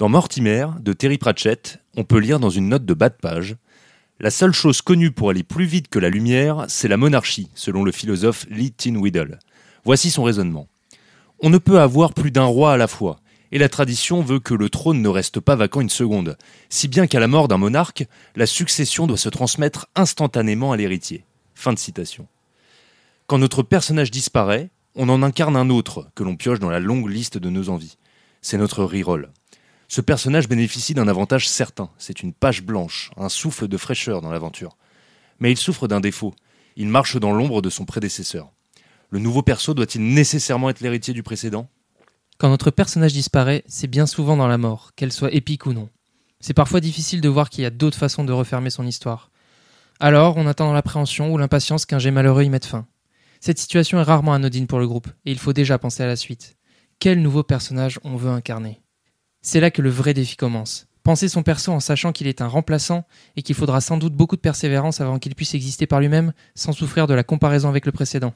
Dans Mortimer, de Terry Pratchett, on peut lire dans une note de bas de page La seule chose connue pour aller plus vite que la lumière, c'est la monarchie, selon le philosophe Lee Tin-Whittle. Voici son raisonnement. On ne peut avoir plus d'un roi à la fois, et la tradition veut que le trône ne reste pas vacant une seconde, si bien qu'à la mort d'un monarque, la succession doit se transmettre instantanément à l'héritier. Fin de citation. Quand notre personnage disparaît, on en incarne un autre que l'on pioche dans la longue liste de nos envies. C'est notre reroll. Ce personnage bénéficie d'un avantage certain, c'est une page blanche, un souffle de fraîcheur dans l'aventure. Mais il souffre d'un défaut, il marche dans l'ombre de son prédécesseur. Le nouveau perso doit-il nécessairement être l'héritier du précédent? Quand notre personnage disparaît, c'est bien souvent dans la mort, qu'elle soit épique ou non. C'est parfois difficile de voir qu'il y a d'autres façons de refermer son histoire. Alors, on attend dans l'appréhension ou l'impatience qu'un jet malheureux y mette fin. Cette situation est rarement anodine pour le groupe, et il faut déjà penser à la suite. Quel nouveau personnage on veut incarner? C'est là que le vrai défi commence. Penser son perso en sachant qu'il est un remplaçant et qu'il faudra sans doute beaucoup de persévérance avant qu'il puisse exister par lui-même sans souffrir de la comparaison avec le précédent.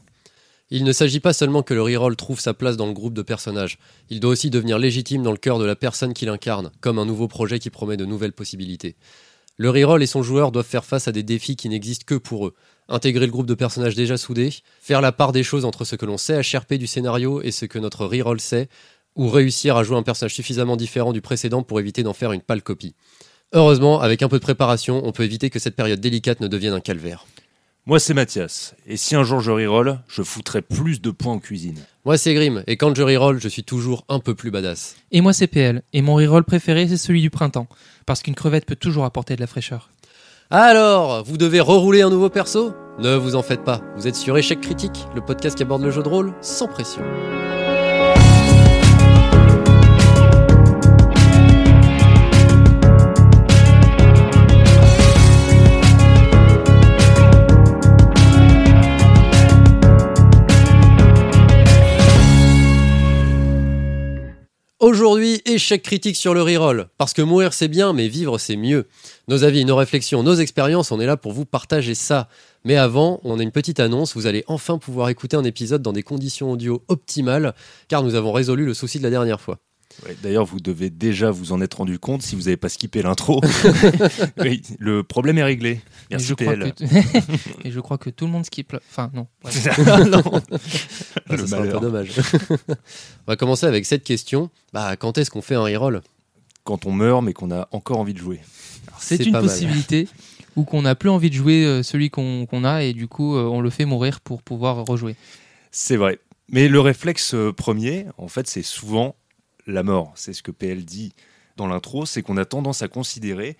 Il ne s'agit pas seulement que le reroll trouve sa place dans le groupe de personnages, il doit aussi devenir légitime dans le cœur de la personne qu'il incarne, comme un nouveau projet qui promet de nouvelles possibilités. Le reroll et son joueur doivent faire face à des défis qui n'existent que pour eux. Intégrer le groupe de personnages déjà soudés, faire la part des choses entre ce que l'on sait HRP du scénario et ce que notre reroll sait, ou réussir à jouer un personnage suffisamment différent du précédent pour éviter d'en faire une pâle copie. Heureusement, avec un peu de préparation, on peut éviter que cette période délicate ne devienne un calvaire. Moi, c'est Mathias. Et si un jour je reroll, je foutrais plus de points en cuisine. Moi, c'est Grim, et quand je reroll, je suis toujours un peu plus badass. Et moi, c'est PL, et mon reroll préféré, c'est celui du printemps, parce qu'une crevette peut toujours apporter de la fraîcheur. Alors, vous devez rerouler un nouveau perso? Ne vous en faites pas, vous êtes sur Échec Critique, le podcast qui aborde le jeu de rôle sans pression. Aujourd'hui, échec critique sur le reroll. Parce que mourir c'est bien, mais vivre c'est mieux. Nos avis, nos réflexions, nos expériences, on est là pour vous partager ça. Mais avant, on a une petite annonce. Vous allez enfin pouvoir écouter un épisode dans des conditions audio optimales, car nous avons résolu le souci de la dernière fois. Ouais, D'ailleurs, vous devez déjà vous en être rendu compte si vous n'avez pas skippé l'intro. oui, le problème est réglé. Et Merci je, crois PL. que et je crois que tout le monde skip. le- Enfin, non. Ouais. Non. Ah, ça serait un peu dommage. on va commencer avec cette question. Bah, quand est-ce qu'on fait un reroll? Quand on meurt, mais qu'on a encore envie de jouer. C'est une mal. possibilité ou qu'on n'a plus envie de jouer euh, celui qu'on qu'on a et du coup, euh, on le fait mourir pour pouvoir rejouer. C'est vrai. Mais le réflexe euh, premier, en fait, c'est souvent la mort. C'est ce que PL dit dans l'intro, c'est qu'on a tendance à considérer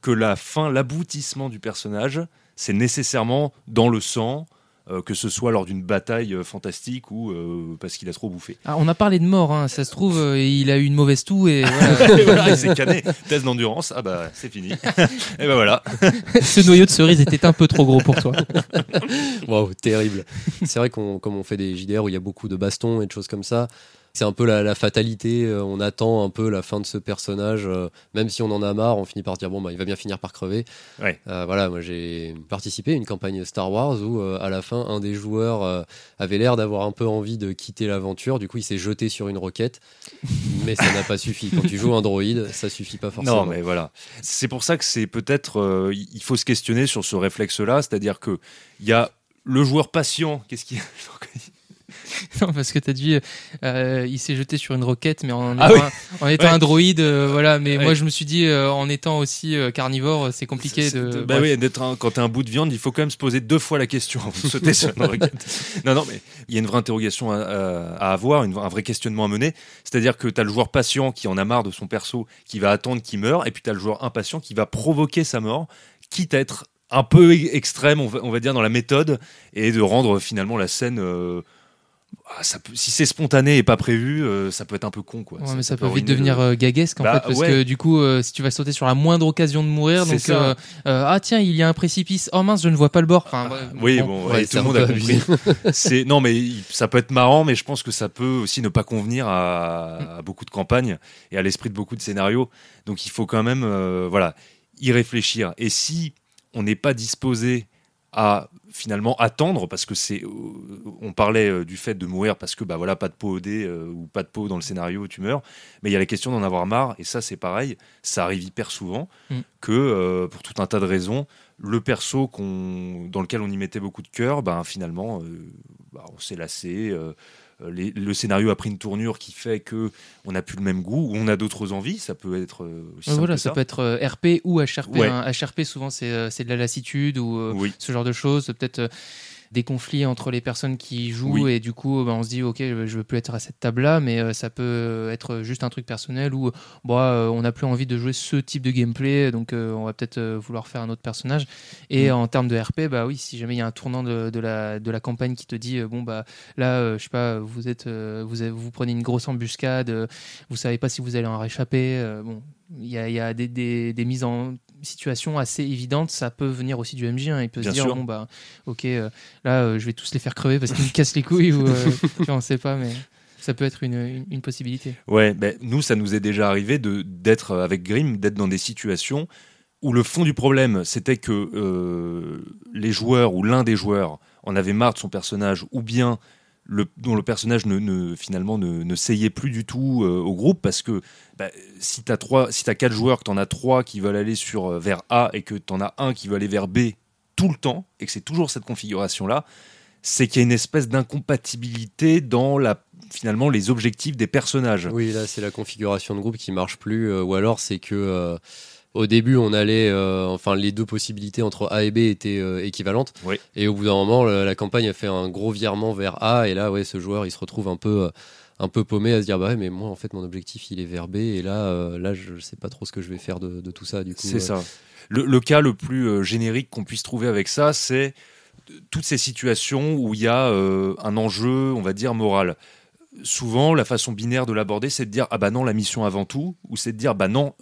que la fin, l'aboutissement du personnage, c'est nécessairement dans le sang, euh, que ce soit lors d'une bataille euh, fantastique ou euh, parce qu'il a trop bouffé. Ah, on a parlé de mort, hein. ça se trouve, euh, il a eu une mauvaise toux et voilà. Et voilà, il s'est canné. Test d'endurance, ah bah c'est fini. Et ben voilà. ce noyau de cerise était un peu trop gros pour toi. Waouh, terrible. C'est vrai qu'on, comme on fait des JDR où il y a beaucoup de bastons et de choses comme ça, c'est un peu la, la fatalité. euh, On attend un peu la fin de ce personnage, euh, même si on en a marre, on finit par dire bon bah il va bien finir par crever. Ouais. Euh, voilà, moi j'ai participé à une campagne Star Wars où euh, à la fin un des joueurs euh, avait l'air d'avoir un peu envie de quitter l'aventure. Du coup il s'est jeté sur une roquette, mais ça n'a pas suffi. Quand tu joues un droïde, ça suffit pas forcément. Non, mais voilà. C'est pour ça que c'est peut-être. il faut se questionner sur ce réflexe-là, c'est-à-dire que il y a le joueur patient. Qu'est-ce qu'il Non, parce que t'as dit, euh, il s'est jeté sur une roquette, mais en Ah étant, oui. un, en étant Ouais. un droïde, euh, voilà. Mais Ouais. moi, je me suis dit, euh, en étant aussi carnivore, c'est compliqué de. Bah oui, d'être un- quand t'es un bout de viande, il faut quand même se poser deux fois la question avant de sauter sur une roquette. Non, non, mais il y a une vraie interrogation à, avoir, une- un vrai questionnement à mener. C'est-à-dire que t'as le joueur patient qui en a marre de son perso, qui va attendre qu'il meure, et puis t'as le joueur impatient qui va provoquer sa mort, quitte à être un peu e- extrême, on va, on va dire, dans la méthode, et de rendre finalement la scène. euh, ça peut- si c'est spontané et pas prévu, euh, ça peut être un peu con, quoi. Ouais, mais ça, peut vite devenir le- euh, gaguesque en Bah, fait parce ouais. que du coup euh, si tu vas sauter sur la moindre occasion de mourir donc ça. euh, ah tiens il y a un précipice oh mince je ne vois pas le bord enfin ouais, Oui, bon. Ouais, tout le monde a compris. c'est non, mais ça peut être marrant, mais je pense que ça peut aussi ne pas convenir à, à beaucoup de campagnes et à l'esprit de beaucoup de scénarios. Donc il faut quand même, voilà, y réfléchir. Et si on n'est pas disposé à finalement attendre parce que c'est on parlait du fait de mourir parce que bah voilà pas de peau au dé ou pas de peau dans le scénario tu meurs mais il y a la question d'en avoir marre et ça c'est pareil ça arrive hyper souvent Mm. que pour tout un tas de raisons le perso qu'on dans lequel on y mettait beaucoup de cœur ben finalement bah, on s'est lassé euh, les- le scénario a pris une tournure qui fait que on n'a plus le même goût ou on a d'autres envies ça peut être euh, aussi voilà, ça ça. peut être euh, RP ou HRP. Ouais. hein. HRP, souvent, c'est euh, de la lassitude ou euh, oui ce genre de choses. Peut-être euh, des conflits entre les personnes qui jouent Oui. et du coup, bah, on se dit, ok, je veux plus être à cette table-là, mais euh, ça peut être juste un truc personnel où bon, euh, on n'a plus envie de jouer ce type de gameplay, donc euh, on va peut-être euh, vouloir faire un autre personnage. Et Mm. en termes de RP, bah oui, si jamais il y a un tournant de, de la, de la campagne qui te dit, euh, bon, bah là, euh, je sais pas, vous êtes, euh, vous, avez- vous prenez une grosse embuscade, euh, vous savez pas si vous allez en réchapper, euh, bon, il y a, il y a des, des- des mises en situation assez évidentes, ça peut venir aussi du MJ. hein. Il peut Bien se dire, sûr. bon, bah, ok, euh, là, euh, je vais tous les faire crever parce qu'ils me cassent les couilles ou euh, tu vois, on sait pas, mais ça peut être une, une, une possibilité. Ouais, ben, nous, ça nous est déjà arrivé de d'être avec Grimm, d'être dans des situations où le fond du problème, c'était que les joueurs ou l'un des joueurs en avait marre de son personnage, ou bien dont le personnage ne, finalement ne, ne seyait plus du tout euh, au groupe, parce que bah, si t'as trois, si t'as quatre joueurs, que t'en as trois qui veulent aller sur euh, vers A et que t'en as un qui veut aller vers B tout le temps, et que c'est toujours cette configuration-là, c'est qu'il y a une espèce d'incompatibilité dans la finalement les objectifs des personnages. Oui, là, c'est la configuration de groupe qui marche plus. euh, ou alors, c'est que au début, on allait, euh, enfin, les deux possibilités entre A et B étaient euh, équivalentes. Oui. Et au bout d'un moment, la campagne a fait un gros virement vers A. Et là, ouais, ce joueur, il se retrouve un peu, euh, un peu paumé à se dire, bah ouais, mais moi, en fait, mon objectif, il est vers B. Et là, là, je sais pas trop ce que je vais faire de, de tout ça. Du coup, C'est ça. Le, le cas le plus générique qu'on puisse trouver avec ça, c'est toutes ces situations où il y a un enjeu, on va dire, moral. Souvent, la façon binaire de l'aborder, c'est de dire ah bah non, la mission avant tout, ou c'est de dire bah non,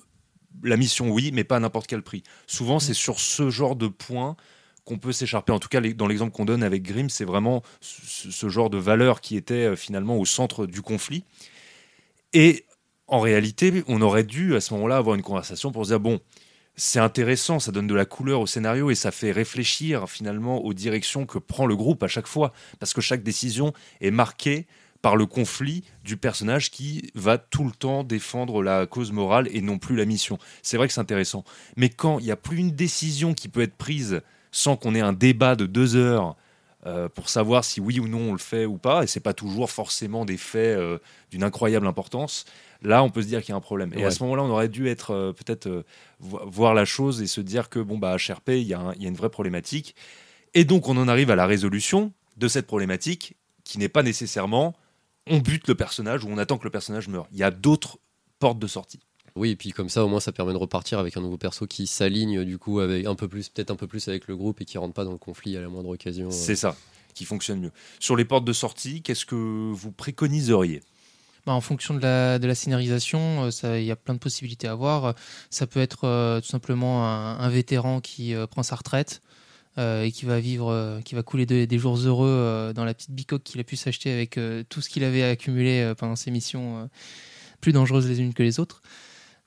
la mission oui, mais pas à n'importe quel prix. Souvent, c'est sur ce genre de point qu'on peut s'écharper. En tout cas, dans l'exemple qu'on donne avec Grimm, c'est vraiment ce, ce genre de valeur qui était euh, finalement au centre du conflit. Et en réalité, on aurait dû à ce moment-là avoir une conversation pour se dire bon, c'est intéressant, ça donne de la couleur au scénario et ça fait réfléchir finalement aux directions que prend le groupe à chaque fois, parce que chaque décision est marquée par le conflit du personnage qui va tout le temps défendre la cause morale et non plus la mission. C'est vrai que c'est intéressant. Mais quand il n'y a plus une décision qui peut être prise sans qu'on ait un débat de deux heures euh, pour savoir si oui ou non on le fait ou pas, et c'est pas toujours forcément des faits euh, d'une incroyable importance, là on peut se dire qu'il y a un problème. Et à ce moment-là, on aurait dû être euh, peut-être vo- voir la chose et se dire que bon bah HRP, y, il y a une vraie problématique. Et donc on en arrive à la résolution de cette problématique qui n'est pas nécessairement on bute le personnage ou on attend que le personnage meure. Il y a d'autres portes de sortie. Oui, et puis comme ça, au moins, ça permet de repartir avec un nouveau perso qui s'aligne du coup avec un peu plus, peut-être un peu plus avec le groupe et qui rentre pas dans le conflit à la moindre occasion. euh. C'est ça qui fonctionne mieux. Sur les portes de sortie, qu'est-ce que vous préconiseriez? Bah, en fonction de la, de la scénarisation, euh, ça- il y a plein de possibilités à voir. Ça peut être euh, tout simplement un, un vétéran qui euh, prend sa retraite euh, et qui va vivre, euh, qui va couler de- des jours heureux euh, dans la petite bicoque qu'il a pu s'acheter avec tout ce qu'il avait accumulé pendant ses missions plus dangereuses les unes que les autres.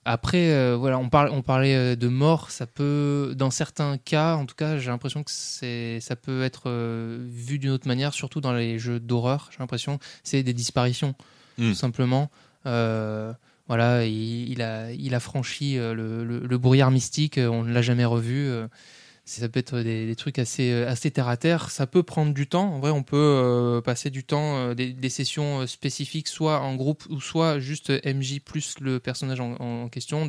Après, voilà, on, parle, on parlait de mort. Ça peut, dans certains cas, en tout cas, j'ai l'impression que c'est, ça peut être vu d'une autre manière, surtout dans les jeux d'horreur. J'ai l'impression c'est des disparitions Hmm. tout simplement. Voilà, il, il a, il a franchi le, le- le brouillard mystique, on ne l'a jamais revu. Ça peut être des, trucs assez, euh, assez terre à terre. Ça peut prendre du temps. En vrai, on peut euh, passer du temps, euh, des, sessions spécifiques, soit en groupe ou soit juste MJ plus le personnage en, question.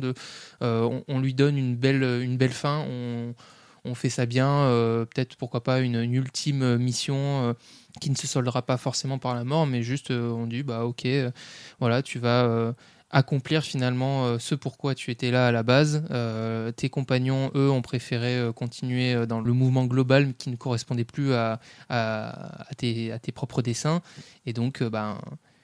On, lui donne une belle, une belle fin. On, fait ça bien. Peut-être pourquoi pas une, une ultime mission. qui ne se soldera pas forcément par la mort, mais juste on dit bah ok, voilà, tu vas accomplir finalement euh, ce pourquoi tu étais là à la base. Euh, tes compagnons, eux, ont préféré euh, continuer euh, dans le mouvement global qui ne correspondait plus à, à, à tes, à tes propres dessins, et donc euh, ben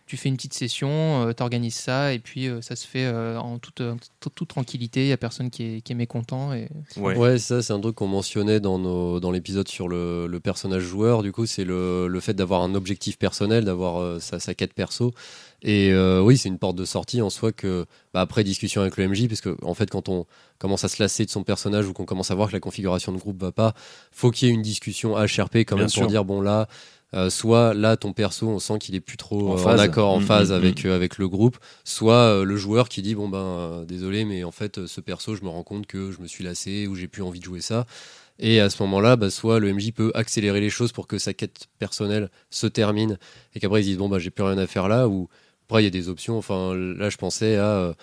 tu fais une petite session, tu organises ça, et puis euh, ça se fait euh, en toute, euh, toute, toute tranquillité. Il n'y a personne qui est, qui est mécontent. Et... Ouais. Ouais, ça c'est un truc qu'on mentionnait dans, nos, dans l'épisode sur le, le personnage joueur. Du coup, c'est le, le fait d'avoir un objectif personnel, d'avoir euh, sa, sa quête perso. Et euh, oui, c'est une porte de sortie en soi que, bah, après discussion avec le MJ, parce que en fait, quand on commence à se lasser de son personnage ou qu'on commence à voir que la configuration de groupe va pas, faut qu'il y ait une discussion HRP quand Bien même sûr. pour dire bon là, euh, soit là ton perso, on sent qu'il est plus trop En euh, en, accord, en Mm, phase mm, avec mm. avec le groupe, soit le joueur qui dit bon ben désolé, mais en fait ce perso, je me rends compte que je me suis lassé ou j'ai plus envie de jouer ça. Et à ce moment-là, bah, soit le MJ peut accélérer les choses pour que sa quête personnelle se termine et qu'après ils disent bon bah j'ai plus rien à faire là ou après il y a des options. Enfin là je pensais à euh,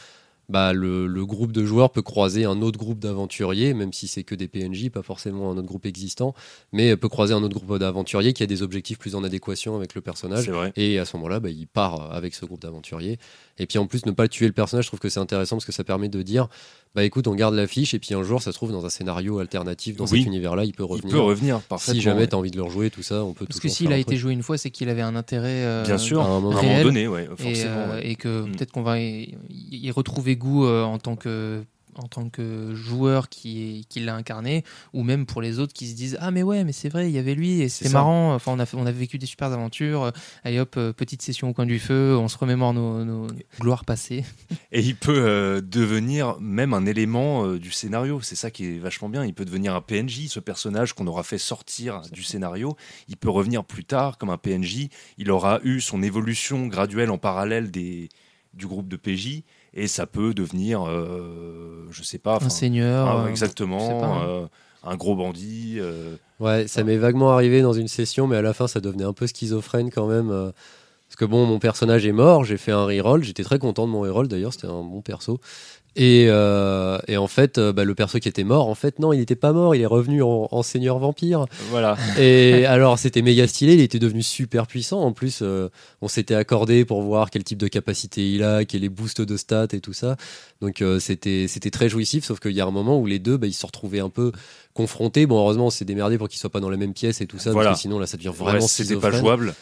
bah, le, le groupe de joueurs peut croiser un autre groupe d'aventuriers, même si c'est que des PNJ, pas forcément un autre groupe existant, mais peut croiser un autre groupe d'aventuriers qui a des objectifs plus en adéquation avec le personnage. Et à ce moment-là, bah, il part avec ce groupe d'aventuriers. Et puis en plus, ne pas tuer le personnage, je trouve que c'est intéressant parce que ça permet de dire bah écoute, on garde l'affiche et puis un jour, ça se trouve dans un scénario alternatif dans Oui. cet univers-là, il peut Il revenir. peut revenir parfaitement. si jamais ouais. tu as envie de le rejouer, tout ça, on peut Parce que s'il a été joué une fois, c'est qu'il avait un intérêt. euh, Bien sûr, à un à un moment moment réel. donné, ouais, et, forcément. euh, ouais. et que Mm. peut-être qu'on va y, y retrouver goût euh, en tant que en tant que joueur qui, qui l'a incarné ou même pour les autres qui se disent ah mais ouais mais c'est vrai il y avait lui et C'est c'était marrant enfin on a on a vécu des super aventures Euh, allez hop euh, petite session au coin du feu on se remémore nos, nos gloires passées Et il peut euh, devenir même un élément euh, du scénario. C'est ça qui est vachement bien. Il peut devenir un PNJ, ce personnage qu'on aura fait sortir du scénario. Il peut revenir plus tard comme un PNJ. Il aura eu son évolution graduelle en parallèle des, du groupe de PJ. Et ça peut devenir, euh, je sais pas, un seigneur ah, euh, exactement, pas, hein. euh, un gros bandit. euh, Ouais, ça m'est vaguement arrivé dans une session, mais à la fin, ça devenait un peu schizophrène quand même. euh, parce que bon, mon personnage est mort, j'ai fait un reroll, j'étais très content de mon reroll d'ailleurs, c'était un bon perso. Et, euh, et en fait, euh, bah, le perso qui était mort, en fait, non, il n'était pas mort, il est revenu en, en seigneur vampire. voilà. Et alors, c'était méga stylé, il était devenu super puissant. En plus, euh, on s'était accordé pour voir quel type de capacité il a, quel est boost de stats et tout ça. Donc, euh, c'était c'était très jouissif, sauf qu'il y a un moment où les deux, bah, ils se retrouvaient un peu confrontés. Bon, heureusement, on s'est démerdé pour qu'ils soient pas dans la même pièce et tout ça, Voilà. parce que sinon, là, ça devient Ouais, vraiment c'était pas jouable.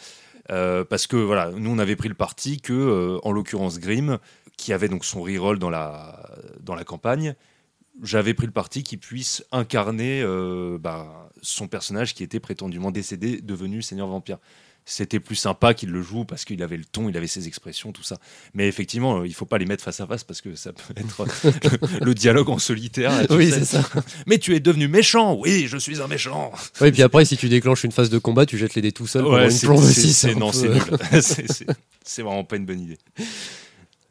Euh, parce que voilà, nous on avait pris le parti que, euh, en l'occurrence Grimm, qui avait donc son reroll dans la, dans la campagne, j'avais pris le parti qu'il puisse incarner euh, bah, son personnage qui était prétendument décédé, devenu Seigneur Vampire. C'était plus sympa qu'il le joue parce qu'il avait le ton, il avait ses expressions, tout ça. Mais effectivement, euh, il faut pas les mettre face à face parce que ça peut être le, le dialogue en solitaire. Oui, c'est ça. Mais tu es devenu méchant. Oui, je suis un méchant. Ouais, et puis après, si tu déclenches une phase de combat, tu jettes les dés tout seul pendant une c'est- plombe aussi. c'est- non, peu- c'est nul. C'est- vraiment pas une bonne idée.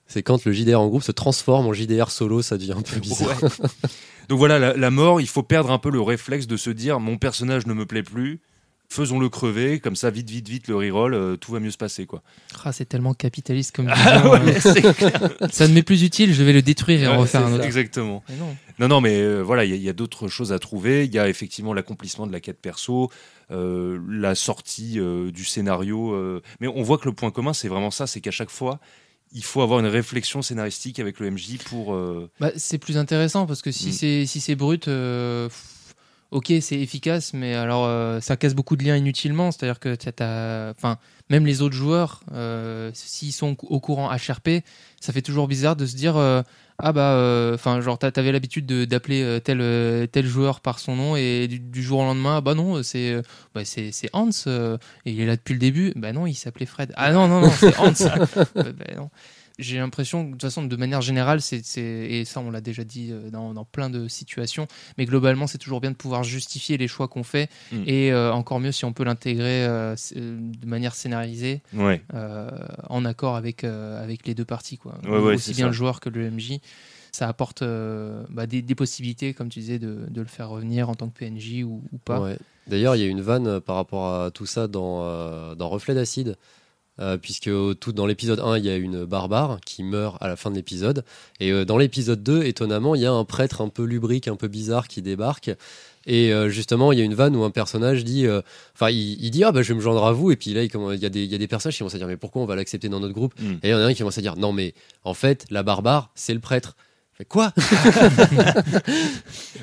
C'est quand le JDR en groupe se transforme en JDR solo, ça devient un peu bizarre. Ouais. Donc voilà, la, la mort, il faut perdre un peu le réflexe de se dire mon personnage ne me plaît plus, faisons-le crever, comme ça, vite, vite, vite, le reroll, euh, tout va mieux se passer. quoi. Ah, c'est tellement capitaliste comme Ah ouais, euh, clair. ça ne m'est plus utile je vais le détruire et en refaire un autre Exactement. Non. Non, non, mais euh, voilà, il y a- d'autres choses à trouver. Il y a effectivement l'accomplissement de la quête perso, euh, la sortie du scénario. Mais on voit que le point commun, c'est vraiment ça, c'est qu'à chaque fois, il faut avoir une réflexion scénaristique avec le MJ pour... Bah, c'est plus intéressant parce que si Mm. c'est si c'est brut, ok, c'est efficace, mais alors euh, ça casse beaucoup de liens inutilement. C'est-à-dire que t'as- enfin, même les autres joueurs, euh, s'ils sont au courant HRP, ça fait toujours bizarre de se dire euh, ah bah, enfin, genre t'a- t'avais l'habitude de- d'appeler tel tel joueur par son nom et du, du jour au lendemain, ah bah non, c'est bah, c'est c'est Hans et il est là depuis le début. Bah non, il s'appelait Fred. Ah non non non, c'est Hans. Bah non j'ai l'impression que de toute façon de manière générale c'est et ça on l'a déjà dit euh, dans, dans plein de situations mais globalement c'est toujours bien de pouvoir justifier les choix qu'on fait Mm. et euh, encore mieux si on peut l'intégrer euh, de manière scénarisée Ouais. euh, en accord avec euh, avec les deux parties quoi Ouais, ouais, aussi bien ça. le joueur que le MJ ça apporte euh, bah, des, des possibilités comme tu disais de, de le faire revenir en tant que PNJ ou, ou pas Ouais. D'ailleurs, il y a une vanne par rapport à tout ça dans, euh, dans Reflet d'acide. Euh, puisque tout dans l'épisode 1, il y a une barbare qui meurt à la fin de l'épisode. Et euh, dans l'épisode 2, étonnamment, il y a un prêtre un peu lubrique, un peu bizarre qui débarque. Et euh, justement, il y a une vanne où un personnage dit, enfin, il, il dit ah bah je vais me joindre à vous. Et puis là, il, y a des il y a des personnages qui commencent à dire mais pourquoi on va l'accepter dans notre groupe Mm. Et il y en a un qui commence à dire non mais en fait la barbare c'est le prêtre. Fait quoi?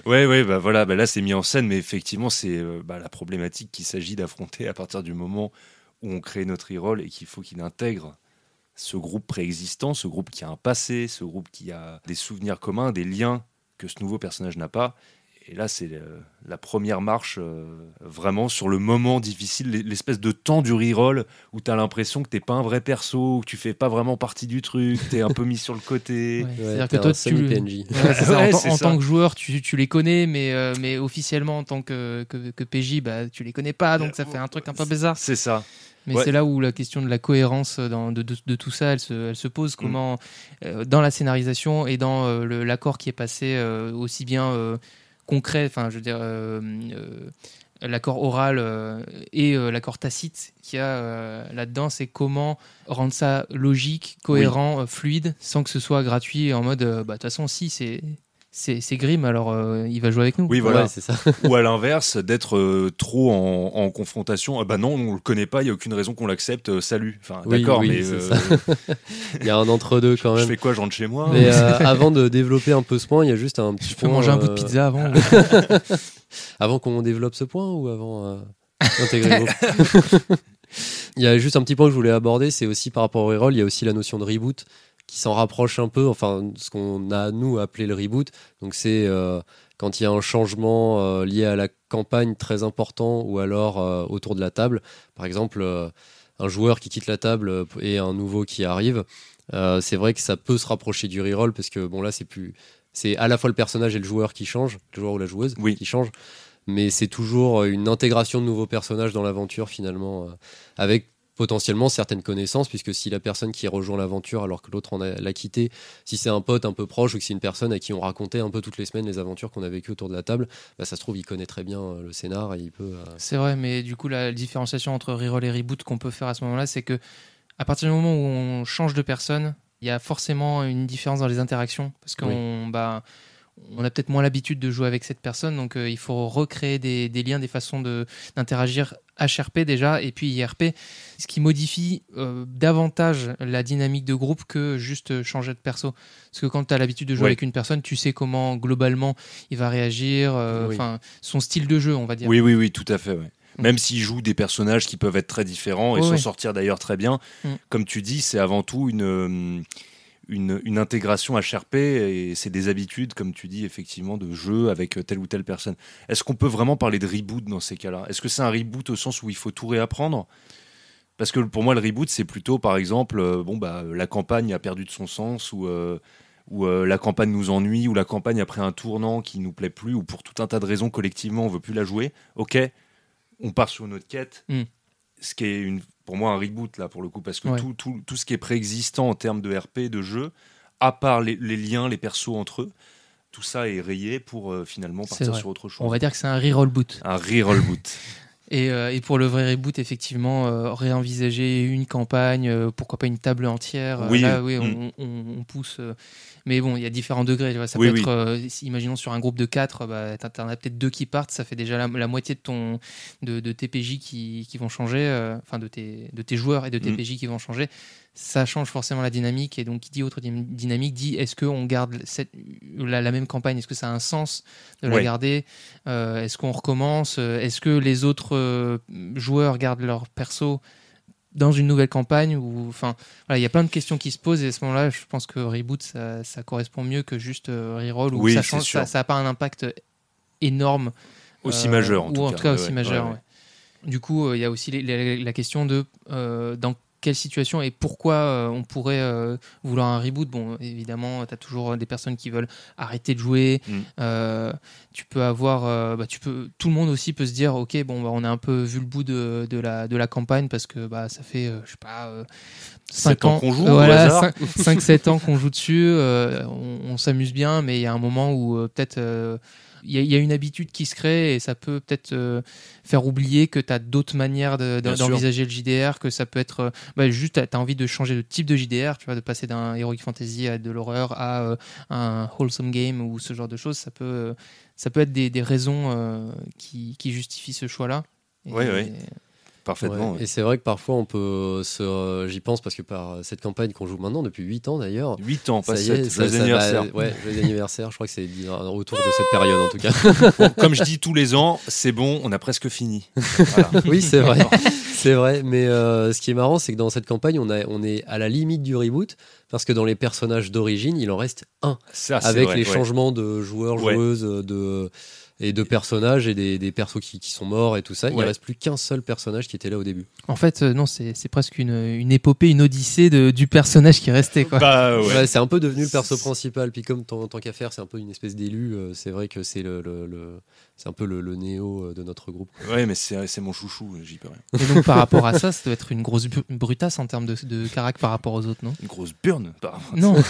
Ouais, ouais, bah voilà, bah là c'est mis en scène, mais effectivement c'est bah, la problématique qu'il s'agit d'affronter à partir du moment où on crée notre e-roll et qu'il faut qu'il intègre ce groupe préexistant, ce groupe qui a un passé, ce groupe qui a des souvenirs communs, des liens que ce nouveau personnage n'a pas. Et là, c'est euh, la première marche euh, vraiment sur le moment difficile, l'e- l'espèce de temps du reroll où tu as l'impression que t'es pas un vrai perso, que tu fais pas vraiment partie du truc, tu es un peu mis sur le côté. Ouais, Ouais, C'est-à-dire que toi, un tu, semi-PNJ. Ouais, ça. En, tant- c'est en ça. tant que joueur, tu, tu les connais, mais, euh, mais officiellement, en tant que, que, que PJ, bah, tu les connais pas, donc ça fait un truc un peu bizarre. C'est ça. Mais Ouais. c'est là où la question de la cohérence dans- de, de- de tout ça, elle se, elle se Mm. pose. Comment, euh, dans la scénarisation et dans euh, l'accord qui est passé, euh, aussi bien euh, concret, enfin, je veux dire, euh, euh, l'accord oral euh, et euh, l'accord tacite qu'il y a euh, là-dedans, c'est comment rendre ça logique, cohérent, euh, fluide, sans que ce soit gratuit en mode, euh, bah, de toute façon, si, c'est. C'est Grimm, alors euh, il va jouer avec nous. Oui, voilà. Ouais, c'est ça. Ou à l'inverse, d'être euh, trop en, en confrontation. Ah bah non, on le connaît pas, il y a aucune raison qu'on l'accepte. euh, salut. Enfin, Oui, d'accord, oui, mais c'est euh, ça. Il y a un entre-deux quand je même. fais quoi Je rentre chez moi Mais euh, avant de développer un peu ce point, il y a juste un petit Je peux point, manger un bout de pizza avant. Avant qu'on développe ce point ou avant euh, d'intégrer le groupe Il y a juste un petit point que je voulais aborder, c'est aussi par rapport au reroll, il y a aussi la notion de reboot qui s'en rapproche un peu, enfin ce qu'on a nous appelé le reboot. Donc c'est euh, quand il y a un changement euh, lié à la campagne très important ou alors euh, autour de la table. Par exemple, un joueur qui quitte la table et un nouveau qui arrive. C'est vrai que ça peut se rapprocher du reroll parce que bon là c'est plus c'est à la fois le personnage et le joueur qui change, le joueur ou la joueuse Oui. qui change, mais c'est toujours une intégration de nouveaux personnages dans l'aventure finalement, avec potentiellement certaines connaissances, puisque si la personne qui rejoint l'aventure alors que l'autre en a- l'a quitté, si c'est un pote un peu proche ou que c'est une personne à qui on racontait un peu toutes les semaines les aventures qu'on a vécues autour de la table, bah, ça se trouve il connaît très bien euh, le scénar et il peut... euh, C'est vrai, mais du coup, la différenciation entre reroll et reboot qu'on peut faire à ce moment-là, c'est que à partir du moment où on change de personne, il y a forcément une différence dans les interactions parce qu'on bah, on a peut-être moins l'habitude de jouer avec cette personne, donc euh, il faut recréer des, des liens, des façons de- d'interagir HRP déjà, et puis IRP, ce qui modifie euh, davantage la dynamique de groupe que juste changer de perso. Parce que quand tu as l'habitude de jouer Ouais. avec une personne, tu sais comment globalement il va réagir, euh, Oui. son style de jeu, on va dire. Oui, oui, oui, tout à fait. ouais. Mm. Même s'il joue des personnages qui peuvent être très différents et s'en ouais. sortir d'ailleurs très bien, Mm. comme tu dis, c'est avant tout une, euh, une, une intégration HRP et c'est des habitudes, comme tu dis, effectivement, de jeu avec telle ou telle personne. Est-ce qu'on peut vraiment parler de reboot dans ces cas-là? Est-ce que c'est un reboot au sens où il faut tout réapprendre? Parce que pour moi, le reboot, c'est plutôt, par exemple, euh, bon, bah, la campagne a perdu de son sens ou. euh, ou euh, la campagne nous ennuie, ou la campagne a pris un tournant qui nous plaît plus, ou pour tout un tas de raisons collectivement on veut plus la jouer. Ok, on part sur une autre quête. Mm. Ce qui est une, pour moi un reboot là pour le coup, parce que Ouais. tout, tout, tout ce qui est préexistant en termes de RP, de jeu, à part les, les liens, les persos entre eux, tout ça est rayé pour euh, finalement partir sur autre chose. On va dire que c'est un reroll boot. Un reroll boot. Et, euh, et pour le vrai reboot, effectivement, euh, réenvisager une campagne, euh, pourquoi pas une table entière. Oui, là, oui, mm. on, on- on pousse. mais bon, il y a différents degrés. ça Oui, peut être, imaginons sur un groupe de 4, bah, t'en- as peut-être deux qui partent, ça fait déjà la, la moitié de, ton, de, qui, qui vont changer, enfin de, tes, de tes joueurs et de tes Mm. PJ qui vont changer. Ça change forcément la dynamique. Et donc, qui dit autre dynamique dit est-ce qu'on garde cette, la, la même campagne Est-ce que ça a un sens de la garder? Euh, Est-ce qu'on recommence? Est-ce que les autres euh, joueurs gardent leur perso dans une nouvelle campagne ou enfin voilà il y a plein de questions qui se posent et à ce moment-là je pense que reboot ça, ça correspond mieux que juste euh, reroll Oui, ça change sûr. ça, ça a pas un impact énorme Aussi euh, majeur en ou tout en cas. aussi ouais, majeur ouais, ouais. du coup il y a aussi les- les- la question de dans quelle situation et pourquoi euh, on pourrait euh, vouloir un reboot bon évidemment tu as toujours des personnes qui veulent arrêter de jouer Mm. euh, tu peux avoir euh, bah, tu peux tout le monde aussi peut se dire ok bon bah, on a un peu vu le bout de, de la de la campagne parce que bah ça fait euh, je sais pas euh, Sept 5 ans ans qu'on joue, euh, voilà, hasard. 5 7 ans qu'on joue dessus euh, on, on s'amuse bien mais il y a un moment où euh, peut-être euh, y, y a une habitude qui se crée et ça peut peut-être euh, faire oublier que tu as d'autres manières de- d'envisager le JDR, que ça peut être euh, bah, juste, tu as envie de changer de type de JDR, tu vois, de passer d'un Heroic Fantasy à de l'horreur à euh, un wholesome game ou ce genre de choses. Ça peut, ça peut être des, des raisons qui, qui justifient ce choix-là. Ouais, ouais. Parfaitement. Ouais. ouais. Et c'est vrai que parfois on peut se. euh, J'y pense parce que par cette campagne qu'on joue maintenant depuis 8 ans d'ailleurs. 8 ans, pas ça y est, 7. ça- Joyeux va- anniversaire. ouais, joyeux anniversaire. Je crois que c'est autour de cette période en tout cas. Bon, comme je dis tous les ans, c'est bon, on a presque fini. Voilà. oui, c'est vrai. c'est vrai. Mais euh, ce qui est marrant, c'est que dans cette campagne, on, a, on est à la limite du reboot parce que dans les personnages d'origine, il en reste un. Ça, avec vrai, les ouais. changements de joueurs, Ouais. joueuses, de, et de personnages et des, des persos qui, qui sont morts et tout ça. Il Ouais. reste plus qu'un seul personnage qui était là au début. En fait, euh, non, c'est c'est presque une, une épopée, une odyssée de, du personnage qui restait. Quoi. Bah ouais. Ouais, c'est un peu devenu le perso principal. Puis comme tant, tant qu'à faire, c'est un peu une espèce d'élu. euh, c'est vrai que c'est le, le- le- c'est un peu le, le néo euh, de notre groupe. Ouais, mais c'est c'est mon chouchou, j'y peux rien. Et donc par rapport à ça, ça doit être une grosse brutasse en termes de, de carac par rapport aux autres, non? Une grosse burn, par rapport à Non.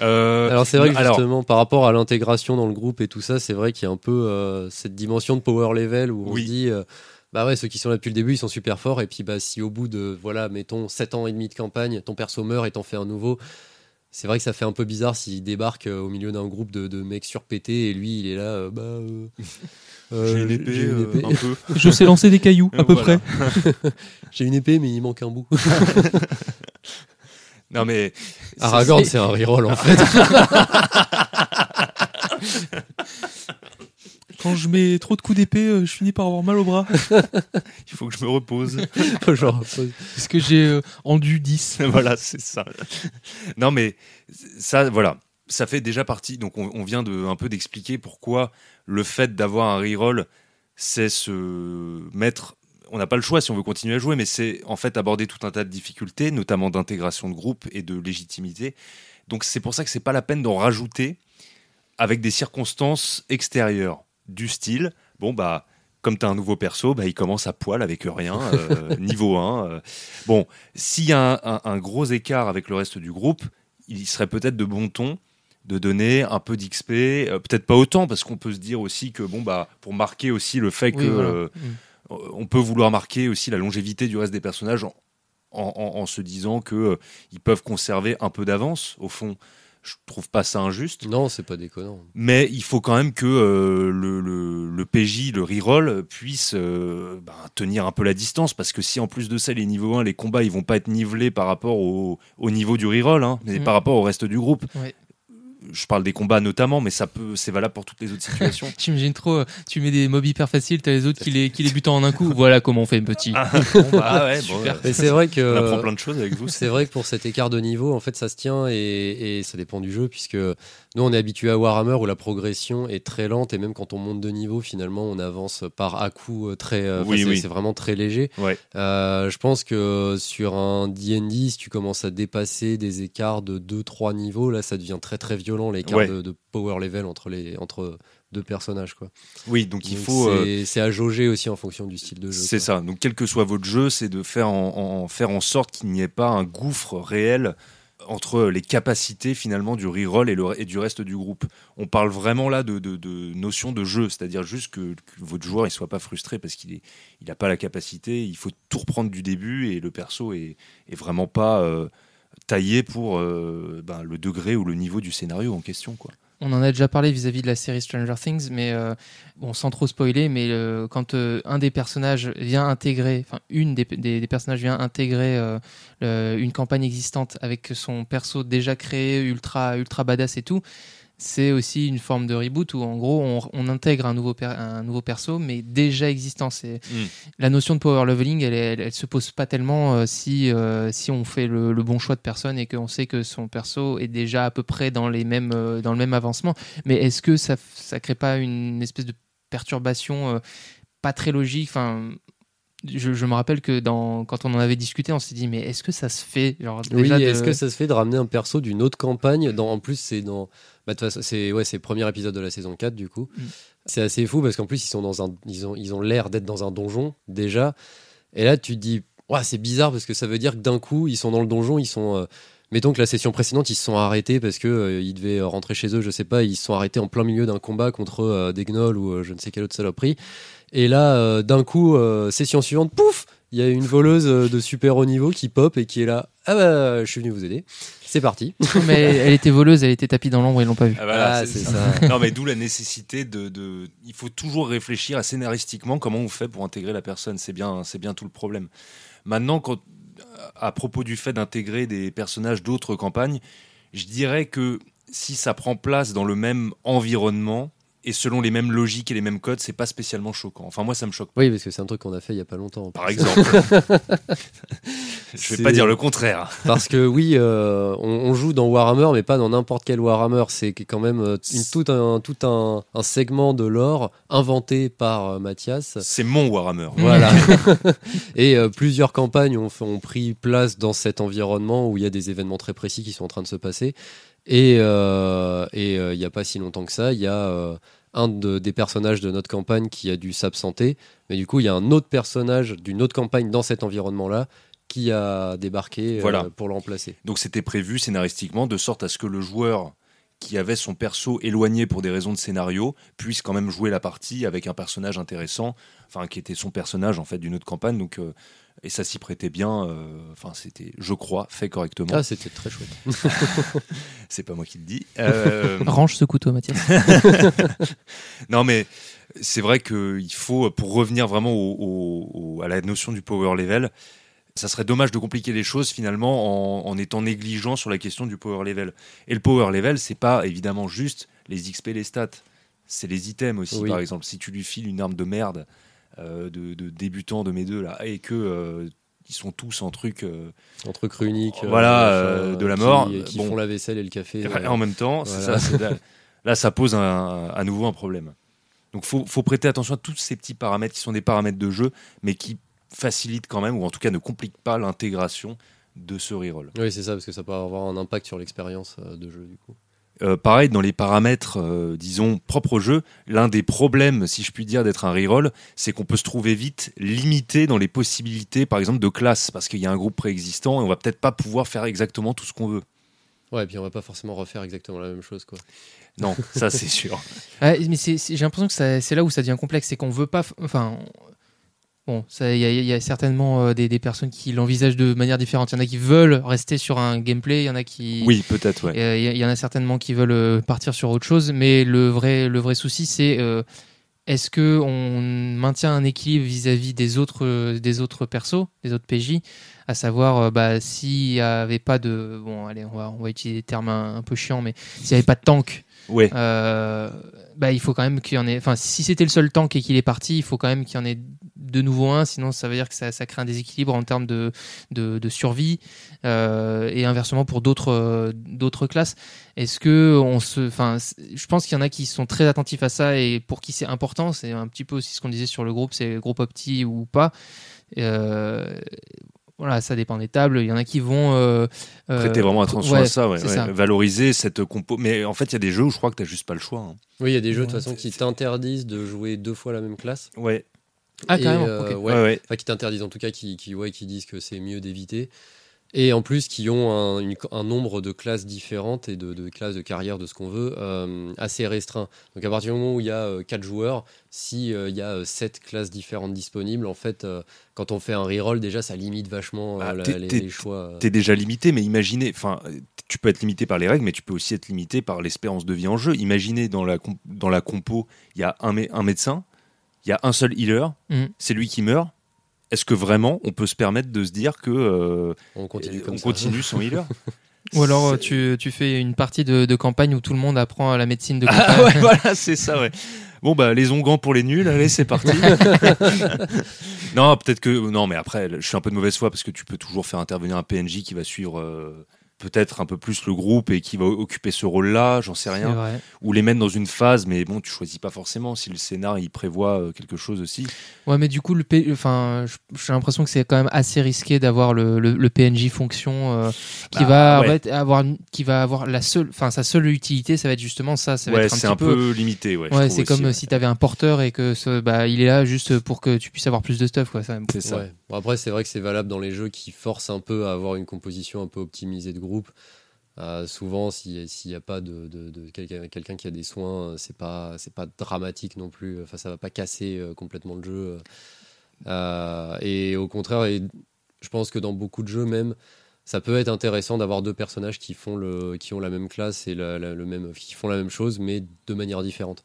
Euh, Alors c'est vrai que alors, justement, par rapport à l'intégration dans le groupe et tout ça, c'est vrai qu'il y a un peu euh, cette dimension de power level où on Oui. se dit, euh, bah ouais, ceux qui sont là depuis le début, ils sont super forts. Et puis bah si au bout de, voilà, mettons 7 ans et demi de campagne, ton perso meurt et t'en fais un nouveau. C'est vrai que ça fait un peu bizarre s'il débarque euh, au milieu d'un groupe de, de mecs surpétés et lui il est là, euh, bah. euh, euh, j'ai une épée, j'ai une euh, épée. un peu. Je sais lancer des cailloux, à peu près. J'ai une épée, mais il manque un bout. Non mais Aragorn, c'est- c'est un reroll en fait. Quand je mets trop de coups d'épée, euh, je finis par avoir mal au bras. il faut que je me repose. Genre, Parce que j'ai euh, endu 10. voilà, c'est ça. Non, mais ça, voilà, ça fait déjà partie. Donc, on, on vient de un peu d'expliquer pourquoi le fait d'avoir un reroll, c'est se mettre. On n'a pas le choix si on veut continuer à jouer, mais c'est en fait aborder tout un tas de difficultés, notamment d'intégration de groupe et de légitimité. Donc, c'est pour ça que c'est pas la peine d'en rajouter avec des circonstances extérieures du style. Bon, bah. Comme tu as un nouveau perso, bah, il commence à poil avec rien, euh, niveau 1. euh, Bon, s'il y a un, un- un gros écart avec le reste du groupe, il serait peut-être de bon ton de donner un peu d'XP, euh, peut-être pas autant, parce qu'on peut se dire aussi que, bon, bah, pour marquer aussi le fait Oui, que voilà. Mm. on peut vouloir marquer aussi la longévité du reste des personnages en, en- en- en se disant que euh, ils peuvent conserver un peu d'avance. Au fond, je trouve pas ça injuste. non, c'est pas déconnant. Mais il faut quand même que euh, le, le- le PJ, le reroll, puisse euh, ben, tenir un peu la distance. Parce que si en plus de ça, les niveaux 1, les combats, ils vont pas être nivelés par rapport au, au niveau du reroll, hein, mais Mhm. par rapport au reste du groupe. Je parle des combats notamment, mais ça peut, c'est valable pour toutes les autres situations. J'imagine trop, euh, tu mets des mobs hyper faciles, t'as les autres qui les, qui les butent en un coup. Voilà comment on fait, petit. ah ouais, bon, Super. euh, Mais c'est vrai que. on apprend plein de choses avec vous. C'est vrai que pour cet écart de niveau, en fait, ça se tient et, et ça dépend du jeu, puisque nous, on est habitué à Warhammer où la progression est très lente et même quand on monte de niveau, finalement, on avance par à coup euh, très. euh, Oui, c'est, oui. c'est vraiment très léger. Ouais. Euh, je pense que sur un D&D, si tu commences à dépasser des écarts de 2-3 niveaux, là, ça devient très très violent l'écart Ouais. de, de power level entre les entre deux personnages, quoi. Oui, donc il Donc, faut. C'est, à jauger aussi en fonction du style de jeu. C'est ça. Donc, quel que soit votre jeu, c'est de faire en, en- faire en sorte qu'il n'y ait pas un gouffre réel entre les capacités finalement du reroll et, du reste du groupe. On parle vraiment là de, de, de notion de jeu, c'est-à-dire juste que, votre joueur ne soit pas frustré parce qu'il n'a il pas la capacité, il faut tout reprendre du début et le perso est vraiment pas euh, taillé pour euh, ben, le degré ou le niveau du scénario en question. Quoi. On en a déjà parlé vis-à-vis de la série Stranger Things, mais euh, bon, sans trop spoiler, mais euh, quand euh, un des personnages vient intégrer, enfin une des, personnages vient intégrer une campagne existante avec son perso déjà créé, ultra ultra badass et tout, c'est aussi une forme de reboot où en gros on, on intègre un nouveau un nouveau perso, mais déjà existant. C'est Mm. la notion de power leveling, elle, elle, elle se pose pas tellement euh, si euh, si on fait le, le bon choix de personne et qu'on sait que son perso est déjà à peu près dans les mêmes euh, dans le même avancement. Mais est-ce que ça ça crée pas une espèce de perturbation pas très logique? Enfin. Je, je me rappelle que dans, quand on en avait discuté, on s'est dit mais est-ce que ça se fait genre, Oui, de- est-ce que ça se fait de ramener un perso d'une autre campagne dans, En plus, c'est dans. Bah, c'est ouais, c'est le premier épisode de la saison 4, du coup. Mm. C'est assez fou parce qu'en plus, ils sont dans un. Ils ont ils ont l'air d'être dans un donjon, déjà. Et là, tu te dis. Ouais, c'est bizarre parce que ça veut dire que d'un coup, ils sont dans le donjon, ils sont. euh, Mettons que la session précédente, ils se sont arrêtés parce que euh, ils devaient rentrer chez eux, je sais pas, ils se sont arrêtés en plein milieu d'un combat contre euh, des gnolls ou euh, je ne sais quelle autre saloperie. Et là, euh, d'un coup, euh, session suivante, pouf, il y a une voleuse de super haut niveau qui pop et qui est là. Ah bah, je suis venu vous aider. C'est parti. mais elle, était voleuse, elle était tapis dans l'ombre, ils l'ont pas vu. Ah, c'est ça. non, mais d'où la nécessité de, de- Il faut toujours réfléchir à scénaristiquement comment on fait pour intégrer la personne. C'est bien, c'est bien tout le problème. Maintenant, quand, à propos du fait d'intégrer des personnages d'autres campagnes, je dirais que si ça prend place dans le même environnement, et selon les mêmes logiques et les mêmes codes, c'est pas spécialement choquant. Enfin, moi, ça me choque. Oui, parce que c'est un truc qu'on a fait il y a pas longtemps. Par exemple. Je vais pas dire le contraire. Parce que oui, euh, on, on joue dans Warhammer, mais pas dans n'importe quel Warhammer. C'est quand même euh, une- tout, un, tout un, un segment de lore inventé par euh, Mathias. C'est mon Warhammer. Voilà. et euh, plusieurs campagnes ont, ont pris place dans cet environnement où il y a des événements très précis qui sont en train de se passer. Et euh, euh, il n'y a pas si longtemps que ça, il y a euh, un de- des personnages de notre campagne qui a dû s'absenter. Mais du coup, il y a un autre personnage d'une autre campagne dans cet environnement-là qui a débarqué Voilà. pour le remplacer. Donc c'était prévu scénaristiquement de sorte à ce que le joueur qui avait son perso éloigné pour des raisons de scénario puisse quand même jouer la partie avec un personnage intéressant, enfin qui était son personnage en fait d'une autre campagne. Donc et ça s'y prêtait bien. euh, Enfin c'était, je crois, fait correctement. Ah, c'était très chouette. C'est pas moi qui le dis. Euh, Range ce couteau, Mathias. non mais c'est vrai qu'il faut, pour revenir vraiment au- au- au- à la notion du power level, ça serait dommage de compliquer les choses finalement en, en étant négligent sur la question du power level. Et le power level, c'est pas évidemment juste les XP, les stats. C'est les items aussi, Oui. par exemple. Si tu lui files une arme de merde euh, de, de débutant de mes deux là, et que euh, ils sont tous en truc euh, Un truc unique. Voilà, machin, euh, de la mort, Qui, bon. font la vaisselle et le café. euh, en même temps. voilà. ça, là, là, ça pose un- à nouveau un problème. Donc, faut, faut prêter attention à tous ces petits paramètres qui sont des paramètres de jeu, mais qui facilitent quand même, ou en tout cas ne compliquent pas l'intégration de ce reroll. Oui, c'est ça, parce que ça peut avoir un impact sur l'expérience euh, de jeu, du coup. Euh, pareil, dans les paramètres, euh, disons, propres au jeu, l'un des problèmes, si je puis dire, d'être un reroll, c'est qu'on peut se trouver vite limité dans les possibilités, par exemple, de classe, parce qu'il y a un groupe préexistant et on va peut-être pas pouvoir faire exactement tout ce qu'on veut. Ouais, et puis on va pas forcément refaire exactement la même chose, quoi. Non, ça c'est sûr. Ouais, mais j'ai l'impression que c'est là où ça devient complexe, c'est qu'on veut pas. Enfin, bon, il y, a- il y a certainement euh, des, des personnes qui l'envisagent de manière différente. Il y en a qui veulent rester sur un gameplay, il y en a qui. Oui, peut-être, ouais. Euh, Il y, en a certainement qui veulent euh, partir sur autre chose, mais le vrai, le vrai souci, c'est est-ce que on maintient un équilibre vis-à-vis des autres, des autres persos, des autres PJ, à savoir bah, s'il n'y avait pas de, bon, allez, on va, on va utiliser des termes un, un peu chiants, mais s'il n'y avait pas de tank, Ouais. euh, bah, il faut quand même qu'il y en ait. Enfin, si c'était le seul tank et qu'il est parti, il faut quand même qu'il y en ait de nouveau un, sinon ça veut dire que ça, crée un déséquilibre en termes de, de, survie euh, et inversement pour d'autres euh, d'autres classes. Est-ce que on se, enfin, je pense qu'il y en a qui sont très attentifs à ça et pour qui c'est important. C'est un petit peu aussi ce qu'on disait sur le groupe, c'est groupe opti ou pas. Euh, voilà, ça dépend des tables. Il y en a qui vont euh, euh, Prêter vraiment attention ouais, à ça, ouais, c'est ouais. ça. valoriser cette compo. Mais en fait, il y a des jeux où je crois que tu juste pas le choix. hein. Oui, il y a des jeux de toute façon qui t'interdisent de jouer deux fois la même classe. Ouais, Ah, Et, carrément, euh, ok. ouais. ouais, ouais. Enfin, qui t'interdisent en tout cas, qui, qui, ouais, qui disent que c'est mieux d'éviter. Et en plus, qui ont un, une- un nombre de classes différentes et de, de classes de carrière de ce qu'on veut euh, assez restreint. Donc à partir du moment où il y a 4 joueurs, s'il il y a 7 classes différentes disponibles, en fait, euh, quand on fait un reroll, déjà ça limite vachement euh, Ah, la- les, les choix. euh. T'es déjà limité, mais imaginez, enfin, euh, tu peux être limité par les règles, mais tu peux aussi être limité par l'espérance de vie en jeu. Imaginez dans la, dans la compo, il y a un, mé- un médecin, il y a un seul healer, Mhm. c'est lui qui meurt. Est-ce que vraiment on peut se permettre de se dire que euh, On continue comme on ça. continue sans healer? Ou alors euh, tu, tu fais une partie de, de campagne où tout le monde apprend la médecine de Ah campagne. ouais, voilà, c'est ça, ouais. Bon, bah, les onguents pour les nuls, allez, c'est parti. non, peut-être que. Non, mais après, je suis un peu de mauvaise foi parce que tu peux toujours faire intervenir un PNJ qui va suivre euh, peut-être un peu plus le groupe et qui va occuper ce rôle-là, j'en sais rien. Ou les mettre dans une phase, mais bon, tu choisis pas forcément si le scénar il prévoit euh, quelque chose aussi. Ouais, mais du coup, le P- enfin, j'ai l'impression que c'est quand même assez risqué d'avoir le, le, le PNJ fonction euh, qui Bah, va en ouais. fait, avoir, qui va avoir la seule, enfin, sa seule utilité, ça va être justement ça. Ça va Ouais, être un c'est petit un peu, limité. Ouais, Ouais, c'est comme si tu avais un porteur et que ce, bah, il est là juste pour que tu puisses avoir plus de stuff. Quoi. C'est ça. Après, c'est vrai que c'est valable dans les jeux qui forcent un peu à avoir une composition un peu optimisée de groupe. Euh, souvent, si- s'il n'y a pas de, quelqu'un qui a des soins, euh, c'est pas c'est pas dramatique non plus. Enfin, ça va pas casser euh, complètement le jeu. Et au contraire, je pense que dans beaucoup de jeux même, ça peut être intéressant d'avoir deux personnages qui font le qui ont la même classe et le même qui font la même chose, mais de manière différente.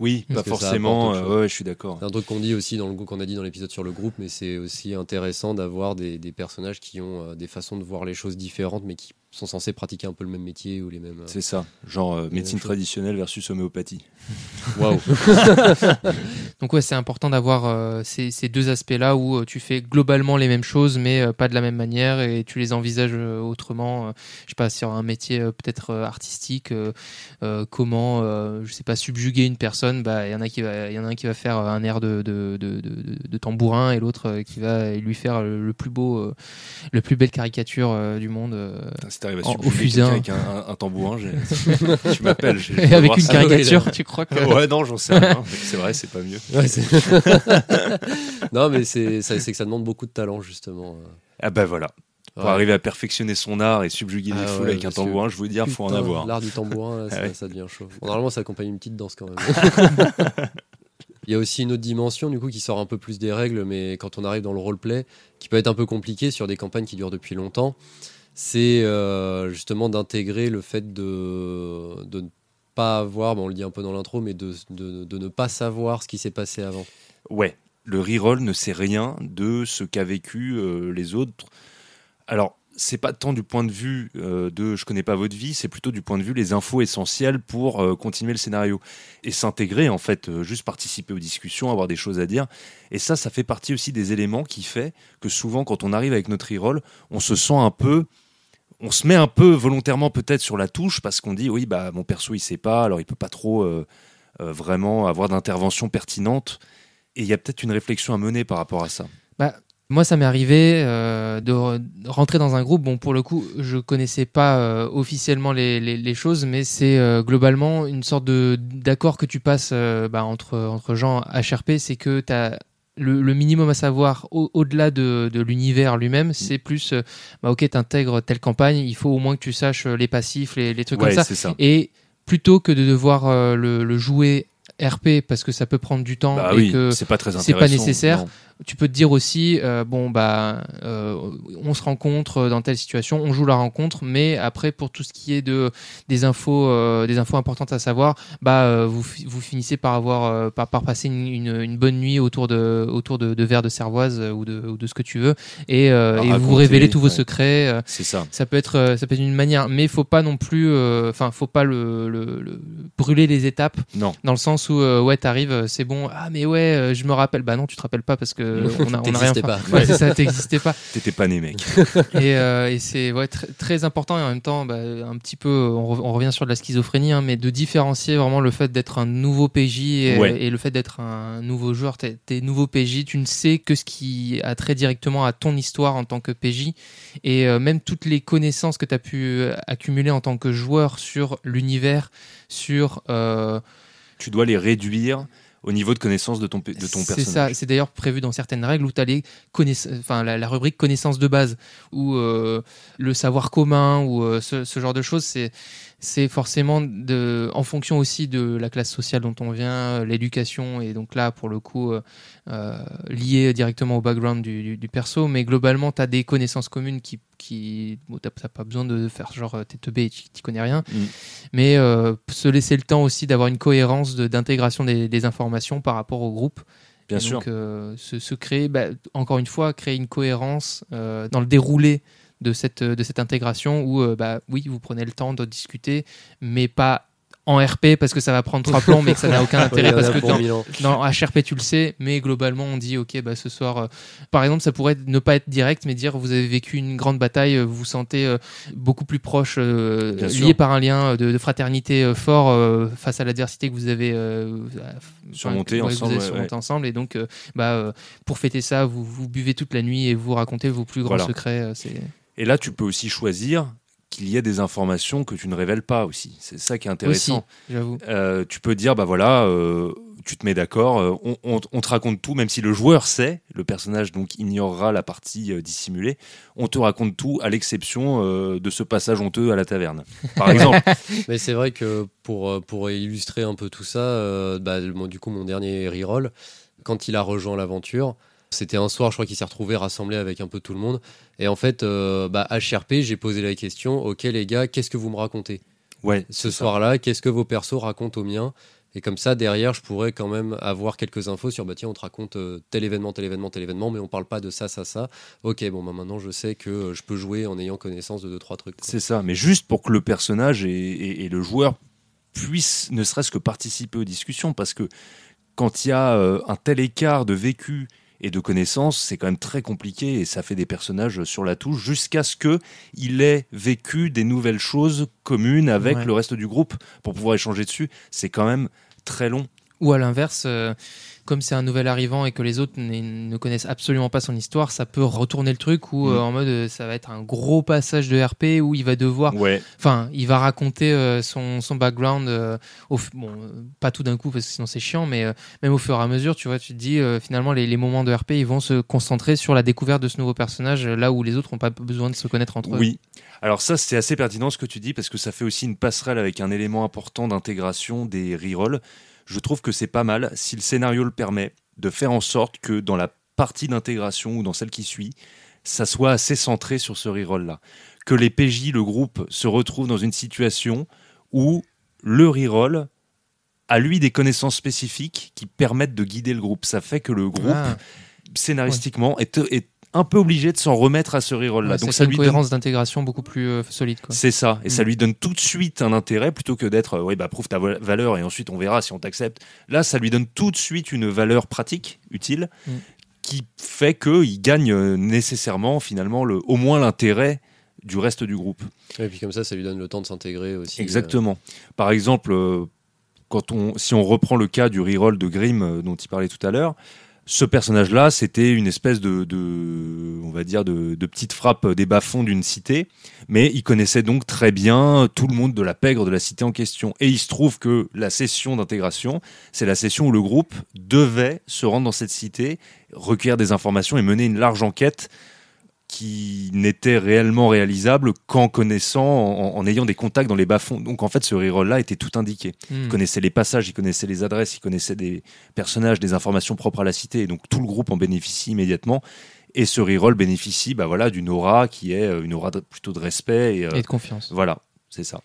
Oui, Parce pas forcément. euh, ouais, je suis d'accord. C'est un truc qu'on dit aussi dans le qu'on a dit dans l'épisode sur le groupe, mais c'est aussi intéressant d'avoir des, des personnages qui ont euh, des façons de voir les choses différentes, mais qui sont censés pratiquer un peu le même métier ou les mêmes. euh, C'est ça, genre euh, médecine choses. traditionnelle versus homéopathie. Waouh. Donc ouais, c'est important d'avoir euh, ces, ces deux aspects-là où euh, tu fais globalement les mêmes choses, mais euh, pas de la même manière et tu les envisages euh, autrement. euh, je sais pas sur un métier euh, peut-être euh, artistique, euh, euh, comment, euh, je sais pas, subjuguer une personne. Bah, il y en a qui va, il y en a un qui va faire un air de de, de, de- de tambourin et l'autre euh, qui va lui faire le, le plus beau, euh, le plus belle caricature euh, du monde. Putain, t'arrives à En- au subjuguer fusain. quelqu'un avec un, un- un tambourin, tu m'appelles. et avec une caricature, tu crois que Ouais, non, j'en sais rien. C'est vrai, c'est pas mieux. Ouais, non, mais c'est que ça demande beaucoup de talent, justement. Ah bah voilà. Pour Ouais. arriver à perfectionner son art et subjuguer les Ah foules ouais, avec un tambourin, je vous dis, il faut en Putain, avoir. L'art du tambourin, là, ça, ouais. ça devient chaud. Bon, normalement, ça accompagne une petite danse quand même. Il y a aussi une autre dimension du coup qui sort un peu plus des règles, mais quand on arrive dans le roleplay, qui peut être un peu compliqué sur des campagnes qui durent depuis longtemps, c'est euh, justement d'intégrer le fait de, de ne pas avoir, bon, on le dit un peu dans l'intro, mais de, de- ne pas savoir ce qui s'est passé avant. Ouais, le reroll ne sait rien de ce qu'a vécu euh, les autres. Alors, c'est pas tant du point de vue euh, de je connais pas votre vie, c'est plutôt du point de vue les infos essentielles pour continuer le scénario et s'intégrer en fait, juste participer aux discussions, avoir des choses à dire. Et ça, ça fait partie aussi des éléments qui fait que souvent quand on arrive avec notre reroll, on se sent un peu on se met un peu volontairement peut-être sur la touche parce qu'on dit oui bah mon perso il sait pas alors il peut pas trop euh, euh, vraiment avoir d'intervention pertinente et il y a peut-être une réflexion à mener par rapport à ça. Moi, ça m'est arrivé euh, de re- de rentrer dans un groupe. Bon, pour le coup, je connaissais pas officiellement les, choses, mais c'est globalement une sorte de d'accord que tu passes bah, entre, entre gens HRP. C'est que tu as le, le minimum à savoir au- au-delà de, de l'univers lui-même. C'est plus, euh, bah, ok, t'intègres telle campagne, il faut au moins que tu saches euh, les passifs, les, les trucs Ouais, comme ça. ça. Et plutôt que de devoir euh, le, le jouer RP parce que ça peut prendre du temps Bah et oui, que c'est pas très c'est intéressant. pas nécessaire. non. tu peux te dire aussi, euh, bon, bah, euh, on se rencontre dans telle situation, on joue la rencontre, mais après, pour tout ce qui est de, des, infos, euh, des infos importantes à savoir, bah, vous, vous finissez par, avoir, par, par passer une, une, une bonne nuit autour de, autour de, de verres de cervoise ou de, ou de ce que tu veux, et, vous révélez tous vos secrets. C'est ça. ça peut être, ça peut être une manière, mais faut pas non plus, enfin, faut pas le, le- le- brûler les étapes Non. dans le sens où euh, ouais t'arrives euh, c'est bon ah mais ouais euh, je me rappelle bah non tu te rappelles pas parce que on a, on a rien fait. pas. ouais ça t'existais pas T'étais pas né, mec. et, euh, et c'est ouais, tr- très important et en même temps bah, un petit peu on, re- on revient sur de la schizophrénie hein, mais de différencier vraiment le fait d'être un nouveau PJ et, Ouais. et le fait d'être un nouveau joueur t'es, nouveau PJ tu ne sais que ce qui a trait directement à ton histoire en tant que PJ et euh, même toutes les connaissances que tu as pu accumuler en tant que joueur sur l'univers sur euh, tu dois les réduire au niveau de connaissance de ton, de ton c'est personnage. ça, c'est d'ailleurs prévu dans certaines règles où tu as les enfin, la, la rubrique connaissances de base, ou euh, le savoir commun, ou euh, ce, ce genre de choses, c'est, c'est forcément de, en fonction aussi de la classe sociale dont on vient, euh, l'éducation, et donc là, pour le coup, euh, euh, lié directement au background du, du- du perso, mais globalement, tu as des connaissances communes qui. qui bon, t'as t'as pas besoin de faire genre euh, t'es teubé et tu t'y connais rien, Mm. mais euh, se laisser le temps aussi d'avoir une cohérence de- d'intégration des, des informations par rapport au groupe. Bien sûr. Donc, euh, se, se créer, bah, encore une fois, créer une cohérence euh, dans le déroulé de cette, de cette intégration où, euh, bah, oui, vous prenez le temps de discuter, mais pas en RP parce que ça va prendre trois plombs mais que ça n'a aucun intérêt en parce que dans, dans HRP tu le sais mais globalement on dit ok bah ce soir euh, par exemple ça pourrait ne pas être direct mais dire vous avez vécu une grande bataille euh, vous vous sentez euh, beaucoup plus proche euh, lié sûr. par un lien de, de fraternité euh, fort euh, face à l'adversité que vous avez euh, enfin, Surmonté ouais, ensemble, avez ouais, surmonté ensemble et donc euh, bah euh, pour fêter ça vous, vous buvez toute la nuit et vous racontez vos plus grands Voilà. secrets euh, c'est Et là, tu peux aussi choisir qu'il y ait des informations que tu ne révèles pas aussi. C'est ça qui est intéressant. j'avoue Euh, tu peux dire, bah voilà, euh, tu te mets d'accord, euh, on, on- on te raconte tout, même si le joueur sait, le personnage donc ignorera la partie dissimulée, on te raconte tout à l'exception de ce passage honteux à la taverne. Par exemple, Mais c'est vrai que pour, pour illustrer un peu tout ça, bah, du coup, mon dernier reroll, quand il a rejoint l'aventure, c'était un soir, je crois qu'il s'est retrouvé rassemblé avec un peu tout le monde. Et en fait, euh, bah, HRP, j'ai posé la question Ok, les gars, qu'est-ce que vous me racontez? Ouais, Ce soir-là, qu'est-ce que vos persos racontent aux miens Et comme ça, derrière, je pourrais quand même avoir quelques infos sur, bah tiens, on te raconte euh, tel événement, tel événement, tel événement, mais on parle pas de ça, ça, ça. Ok, bon, bah maintenant, je sais que euh, je peux jouer en ayant connaissance de deux, trois trucs. C'est ça, mais juste pour que le personnage et, et- et le joueur puissent ne serait-ce que participer aux discussions, parce que quand il y a euh, un tel écart de vécu et de connaissances, c'est quand même très compliqué et ça fait des personnages sur la touche jusqu'à ce que il ait vécu des nouvelles choses communes avec Ouais. le reste du groupe pour pouvoir échanger dessus. C'est quand même très long. Ou à l'inverse, euh, comme c'est un nouvel arrivant et que les autres ne connaissent absolument pas son histoire, ça peut retourner le truc où Mm. euh, en mode euh, ça va être un gros passage de RP où il va devoir, Ouais, enfin, il va raconter son, son background, au bon, pas tout d'un coup parce que sinon c'est chiant, mais même au fur et à mesure, tu vois, tu te dis finalement les, les moments de RP ils vont se concentrer sur la découverte de ce nouveau personnage là où les autres n'ont pas besoin de se connaître entre eux. Oui. Alors ça, c'est assez pertinent ce que tu dis parce que ça fait aussi une passerelle avec un élément important d'intégration des rerolls. Je trouve que c'est pas mal, si le scénario le permet, de faire en sorte que dans la partie d'intégration ou dans celle qui suit, ça soit assez centré sur ce reroll-là. Que les PJ, le groupe, se retrouvent dans une situation où le reroll a lui des connaissances spécifiques qui permettent de guider le groupe. Ça fait que le groupe, Ah, scénaristiquement, est, est un peu obligé de s'en remettre à ce reroll-là. ouais, Donc ça lui une donne cohérence d'intégration beaucoup plus euh, solide. Quoi. c'est ça, et ça Mm. lui donne tout de suite un intérêt plutôt que d'être, euh, oui, bah prouve ta valeur et ensuite on verra si on t'accepte. Là, ça lui donne tout de suite une valeur pratique, utile, Mm. qui fait qu'il gagne euh, nécessairement, finalement, le, au moins l'intérêt du reste du groupe. Et puis comme ça, ça lui donne le temps de s'intégrer aussi. euh, Exactement. Par exemple, quand on, si on reprend le cas du reroll de Grimm dont il parlait tout à l'heure, ce personnage-là, c'était une espèce de, on va dire, de, de petite frappe des bas-fonds d'une cité, mais il connaissait donc très bien tout le monde de la pègre de la cité en question. Et il se trouve que la session d'intégration, c'est la session où le groupe devait se rendre dans cette cité, recueillir des informations et mener une large enquête qui n'était réellement réalisable qu'en connaissant, en, en ayant des contacts dans les bas-fonds. Donc en fait, ce reroll-là était tout indiqué. Mm. Il connaissait les passages, il connaissait les adresses, il connaissait des personnages, des informations propres à la cité, et donc tout le groupe en bénéficie immédiatement. Et ce reroll bénéficie bah voilà, d'une aura qui est euh, une aura de- plutôt de respect. Et, euh, Et de confiance. voilà, c'est ça.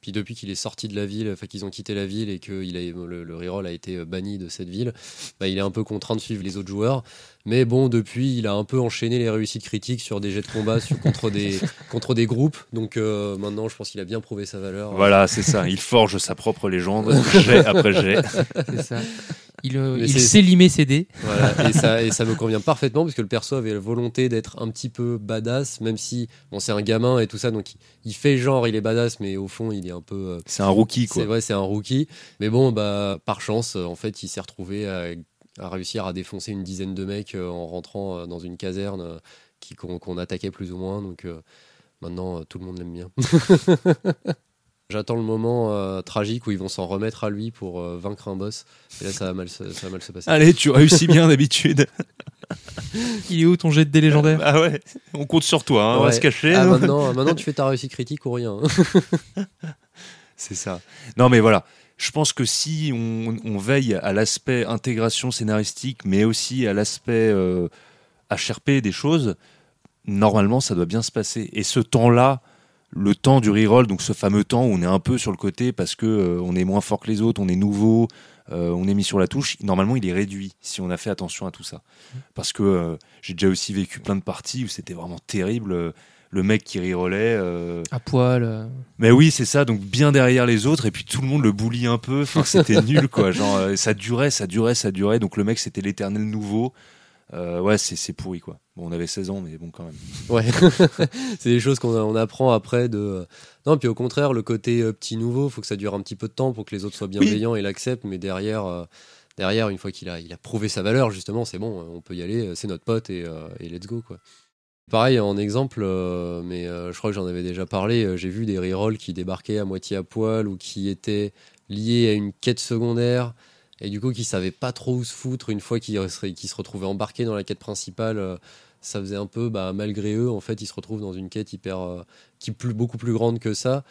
Puis depuis qu'il est sorti de la ville, enfin qu'ils ont quitté la ville et que il a, le, le reroll a été euh, banni de cette ville, bah, il est un peu contraint de suivre les autres joueurs. Mais bon, depuis, il a un peu enchaîné les réussites critiques sur des jets de combat sur, contre, des, contre des groupes. Donc euh, maintenant, je pense qu'il a bien prouvé sa valeur. Voilà, c'est ça. Il forge sa propre légende, jet après jet. C'est ça. Il, euh, il c'est- sait limer ses dés. Voilà, et, ça, et ça me convient parfaitement parce que le perso avait la volonté d'être un petit peu badass, même si bon, c'est un gamin et tout ça, donc il, il fait genre il est badass, mais au fond il est un peu. euh, C'est un rookie, c'est quoi. vrai, c'est un rookie. Mais bon, bah, par chance, en fait, il s'est retrouvé à, à réussir à défoncer une dizaine de mecs euh, en rentrant euh, dans une caserne euh, qui, qu'on, attaquait plus ou moins. Donc euh, maintenant, tout le monde l'aime bien. J'attends le moment euh, tragique où ils vont s'en remettre à lui pour euh, vaincre un boss. Et là, ça va mal se, ça va mal se passer. Allez, tu réussis bien d'habitude. Il est où ton jet de dés légendaire Ah ouais, on compte sur toi, hein, on va se cacher. Ah, nous. maintenant, maintenant, tu fais ta réussite critique ou rien. hein. C'est ça. Non, mais voilà. Je pense que si on, on veille à l'aspect intégration scénaristique, mais aussi à l'aspect euh, HRP des choses, normalement, ça doit bien se passer. Et ce temps-là, le temps du reroll, donc ce fameux temps où on est un peu sur le côté parce que euh, on est moins fort que les autres, on est nouveau, euh, on est mis sur la touche, normalement, il est réduit si on a fait attention à tout ça. Parce que euh, j'ai déjà aussi vécu plein de parties où c'était vraiment terrible. Le mec qui rerollait. euh, À poil. euh. mais oui, c'est ça, donc bien derrière les autres, et puis tout le monde le bully un peu. Enfin, c'était nul, quoi. Genre, euh, ça durait, ça durait, ça durait. Donc le mec, c'était l'éternel nouveau. Euh, ouais, c'est c'est pourri, quoi. Bon, on avait 16 ans, mais bon, quand même. Ouais, c'est des choses qu'on on apprend après de. Non, puis au contraire, le côté euh, petit nouveau, faut que ça dure un petit peu de temps pour que les autres soient bienveillants et l'acceptent. Mais derrière, euh, derrière, une fois qu'il a, il a prouvé sa valeur, justement, c'est bon, on peut y aller, c'est notre pote et, euh, et let's go, quoi. Pareil, en exemple, euh, mais euh, je crois que j'en avais déjà parlé, euh, j'ai vu des rerolls qui débarquaient à moitié à poil ou qui étaient liés à une quête secondaire et du coup qui savaient pas trop où se foutre une fois qu'ils se, retrouvaient embarqués dans la quête principale. ça faisait un peu, bah, malgré eux, en fait, ils se retrouvent dans une quête hyper, qui beaucoup plus grande que ça,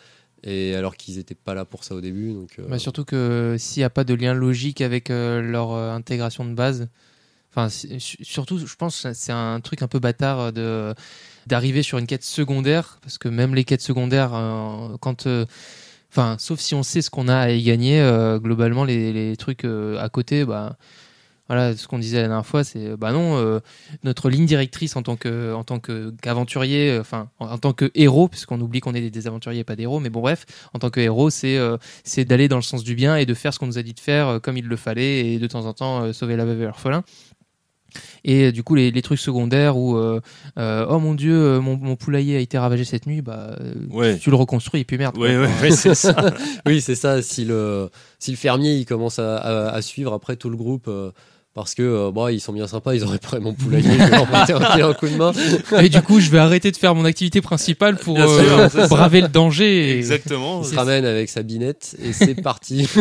et alors qu'ils n'étaient pas là pour ça au début. Bah, surtout que s'il n'y a pas de lien logique avec leur intégration de base, enfin surtout je pense que c'est un truc un peu bâtard euh, de d'arriver sur une quête secondaire parce que même les quêtes secondaires euh, quand euh, Enfin, sauf si on sait ce qu'on a à y gagner, globalement, les, les trucs à côté, bah, voilà, ce qu'on disait la dernière fois, c'est bah non, notre ligne directrice en tant que en tant que qu'aventurier, enfin en, tant que héros, puisqu'on oublie qu'on est des, aventuriers, pas des héros, mais bon bref, en tant que héros, c'est c'est d'aller dans le sens du bien et de faire ce qu'on nous a dit de faire comme il le fallait et de temps en temps sauver la veuve et l'orphelin. Et euh, du coup, les, les trucs secondaires où euh, euh, oh mon dieu, euh, mon, mon poulailler a été ravagé cette nuit, bah Ouais. tu le reconstruis et puis merde. quoi. Ouais, ouais, ouais, c'est ça. Oui, c'est ça. Si le, si le fermier il commence à, à- à suivre après tout le groupe euh, parce que euh, bon, ils sont bien sympas, ils ont réparé mon poulailler, je vais leur mettre un, coup de main. Et du coup, je vais arrêter de faire mon activité principale pour euh, sûr, c'est ça. braver le danger. et- Exactement. Il se ramène avec sa binette et c'est parti.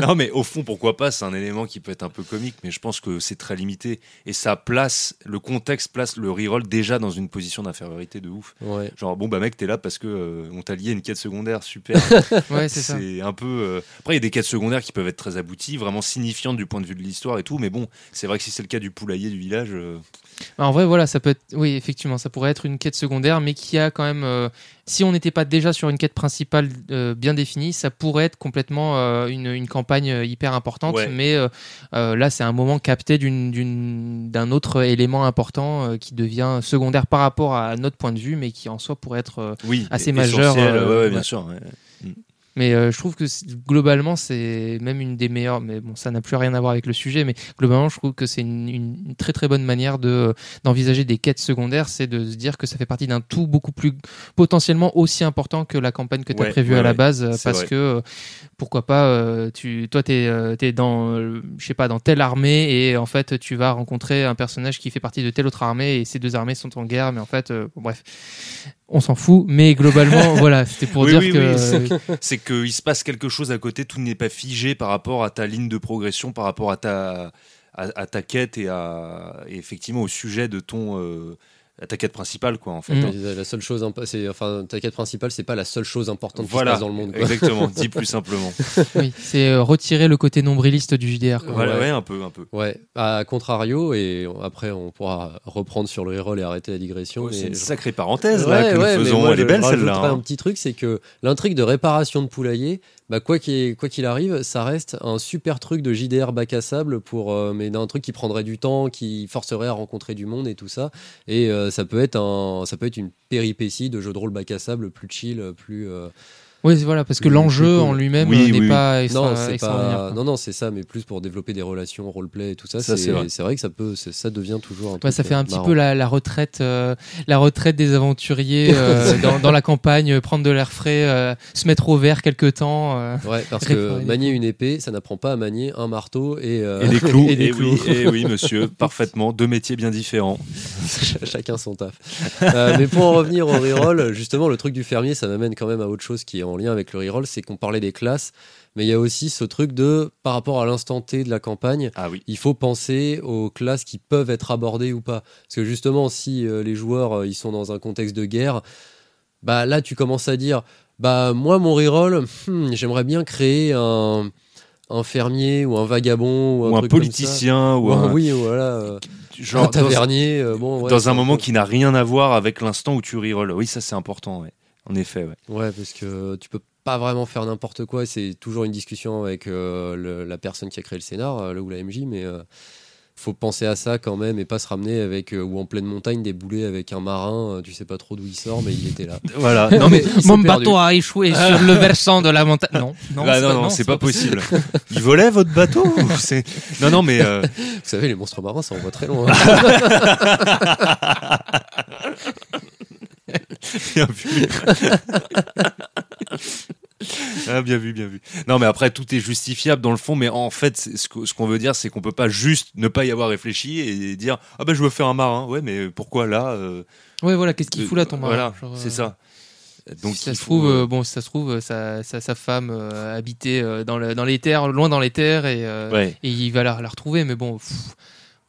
Non, mais au fond, pourquoi pas C'est un élément qui peut être un peu comique, mais je pense que c'est très limité. Et ça place, le contexte place le reroll déjà dans une position d'infériorité de ouf. Ouais. Genre, bon, bah mec, t'es là parce que euh, on t'a lié une quête secondaire, super. Ouais, c'est ça. c'est un peu. euh, Après, il y a des quêtes secondaires qui peuvent être très abouties, vraiment signifiantes du point de vue de l'histoire et tout, mais bon, c'est vrai que si c'est le cas du poulailler du village. euh, En vrai, voilà, ça peut être. Oui, effectivement, ça pourrait être une quête secondaire, mais qui a quand même. euh, Si on n'était pas déjà sur une quête principale euh, bien définie, ça pourrait être complètement une, une campagne hyper importante. Ouais. Mais là, c'est un moment capté d'un autre élément important qui devient secondaire par rapport à notre point de vue, mais qui en soi pourrait être oui, Assez majeur, essentiel, ouais, ouais, bien sûr. Mais euh, je trouve que globalement, c'est même une des meilleures. Mais bon, ça n'a plus rien à voir avec le sujet. Mais globalement, je trouve que c'est une, une très très bonne manière de d'envisager des quêtes secondaires, c'est de se dire que ça fait partie d'un tout beaucoup plus potentiellement aussi important que la campagne que tu as Ouais, prévue ouais, à la base, euh, parce vrai. que euh, pourquoi pas, euh, tu, toi, t'es euh, t'es dans, euh, je sais pas, dans telle armée et en fait, tu vas rencontrer un personnage qui fait partie de telle autre armée et ces deux armées sont en guerre. Mais en fait, euh, bon, bref, on s'en fout. Mais globalement, voilà, c'était pour Oui, dire oui, que. oui, c'est qu'il se passe quelque chose à côté, tout n'est pas figé par rapport à ta ligne de progression, par rapport à ta, à, à ta quête et, à, et effectivement au sujet de ton. euh, ta quête principale, quoi, en fait. Mm. hein. La seule chose, c'est enfin ta quête principale, c'est pas la seule chose importante qui se Voilà, passe dans le monde. quoi. exactement, dit plus simplement. Oui, c'est euh, retirer le côté nombriliste du JDR. quoi. Voilà, Ouais. ouais, un peu, un peu. Ouais, à contrario, et après on pourra reprendre sur le reroll et arrêter la digression. Oh, mais c'est une je- sacrée parenthèse Ouais, là, que ouais, nous mais faisons. moi, Elle est belle celle-là. hein. un petit truc, c'est que l'intrigue de réparation de poulailler, bah, quoi qu'il arrive, ça reste un super truc de JDR bac à sable pour, euh, mais d'un truc qui prendrait du temps, qui forcerait à rencontrer du monde et tout ça. Et euh, ça peut être un, ça peut être une péripétie de jeu de rôle bac à sable plus chill, plus. Euh, Oui, voilà, parce que l'enjeu en lui-même Oui, euh, n'est oui, pas extra- non, extraordinaire. pas, non, non, c'est ça, mais plus pour développer des relations roleplay et tout ça. Ça, c'est vrai. que ça peut, ça devient toujours un Ouais, truc, ça fait euh, un petit marrant. peu la, la retraite, euh, la retraite des aventuriers euh, dans, dans la campagne, euh, prendre de l'air frais, euh, se mettre au vert quelque temps. euh. Ouais, parce que manier une épée, ça n'apprend pas à manier un marteau et, euh, Et des clous. et des Eh clous. oui, eh oui, monsieur, parfaitement. Deux métiers bien différents. Ch- Chacun son taf. Euh, mais pour en revenir au reroll, justement, le truc du fermier, ça m'amène quand même à autre chose qui est en lien avec le reroll, c'est qu'on parlait des classes, mais il y a aussi ce truc de, par rapport à l'instant T de la campagne, Ah oui. il faut penser aux classes qui peuvent être abordées ou pas. Parce que justement, si euh, les joueurs euh, ils sont dans un contexte de guerre, bah là tu commences à dire, bah moi mon reroll, hmm, j'aimerais bien créer un, un fermier ou un vagabond ou un, Ou politicien, ou Ou un- oui, voilà. euh, Genre, un dans, tavernier. euh, bon, ouais, dans un moment qui n'a rien à voir avec l'instant où tu rerolls. Oui, ça c'est important, ouais. En effet, ouais. Ouais, parce que tu peux pas vraiment faire n'importe quoi. C'est toujours une discussion avec euh, le- la personne qui a créé le scénar, euh, ou la MJ, mais euh, faut penser à ça quand même et pas se ramener avec euh, ou en pleine montagne débouler avec un marin. tu sais pas trop d'où il sort, mais il était là. Voilà. Non, mais. Mon perdu. bateau a échoué sur le versant de la montagne. Non, non, Ah, c'est non, pas- non, c'est pas possible. Il volait votre bateau Non, non, mais. euh, Vous savez, les monstres marins, ça envoie très loin. bien vu. Ah, bien vu, bien vu. Non, mais après, tout est justifiable dans le fond, mais en fait, ce qu'on veut dire, c'est qu'on peut pas juste ne pas y avoir réfléchi et dire Ah ben, je veux faire un marin. Ouais, mais pourquoi là euh, Ouais, voilà, qu'est-ce qu'il fout là, ton marin Voilà, c'est euh, ça. Donc, si ça il se faut, trouve, euh, euh, bon, si ça se trouve, euh, sa, sa, sa femme euh, habitait euh, dans, le- dans les terres, loin dans les terres, et, euh, ouais. et il va la, la retrouver, mais bon, pff,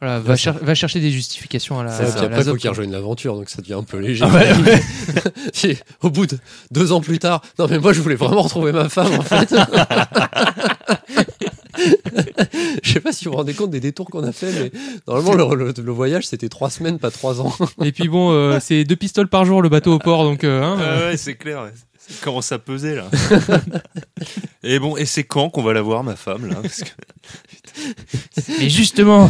voilà, va, cher- va chercher des justifications à la. Puis à la après, il faut qu'il rejoigne l'aventure, donc ça devient un peu léger. Ah ouais, ouais. Puis, Au bout de deux ans plus tard, non mais moi je voulais vraiment retrouver ma femme en fait. Je sais pas si vous vous rendez compte des détours qu'on a fait, mais normalement le, le- le voyage c'était trois semaines, pas trois ans. Et puis bon, euh, c'est deux pistoles par jour le bateau au port, donc. euh, hein, Ah euh, ouais, c'est clair. ouais. Ça commence à peser là. et bon, et c'est quand qu'on va la voir, ma femme là Parce que- Mais justement,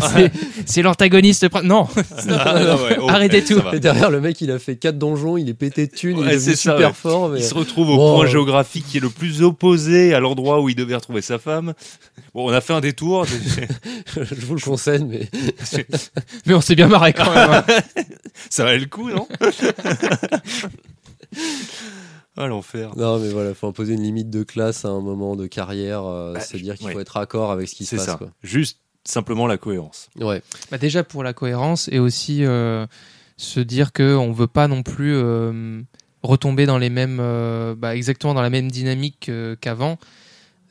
c'est- l'antagoniste. Non, Ah, non, ouais, oh, Arrêtez ça tout. Et derrière, le mec, il a fait 4 donjons, il est pété de thunes, il est ça, super ouais. fort. Mais... Il se retrouve au Bon, point euh, géographique qui est le plus opposé à l'endroit où il devait retrouver sa femme. Bon, on a fait un détour. Je vous le conseille, mais mais on s'est bien marré quand même. hein. Ça valait le coup, non? Ah, l'enfer. non, mais voilà, faut imposer une limite de classe à un moment de carrière, euh, Bah, se dire qu'il ouais. faut être raccord avec ce qui se C'est passe. ça. Quoi. Juste simplement la cohérence. Ouais. Bah déjà pour la cohérence et aussi euh, se dire que on veut pas non plus euh, retomber dans les mêmes, euh, bah, exactement dans la même dynamique euh, qu'avant.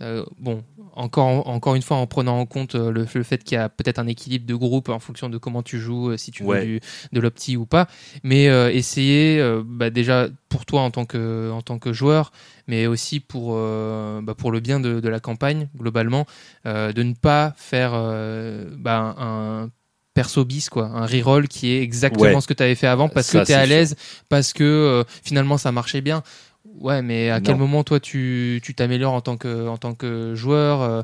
Euh, bon, encore, encore une fois, en prenant en compte euh, le, le fait qu'il y a peut-être un équilibre de groupe en fonction de comment tu joues, euh, si tu Ouais. veux du- de l'opti ou pas, mais euh, essayer euh, bah, déjà pour toi en tant que, en tant que joueur, mais aussi pour, euh, bah, pour le bien de, de la campagne globalement, de ne pas faire bah, un perso bis, quoi, un reroll qui est exactement Ouais. ce que tu avais fait avant parce Ça, que tu es à l'aise, parce que euh, finalement ça marchait bien. Ouais, mais à quel moment toi tu tu t'améliores en tant que en tant que joueur euh,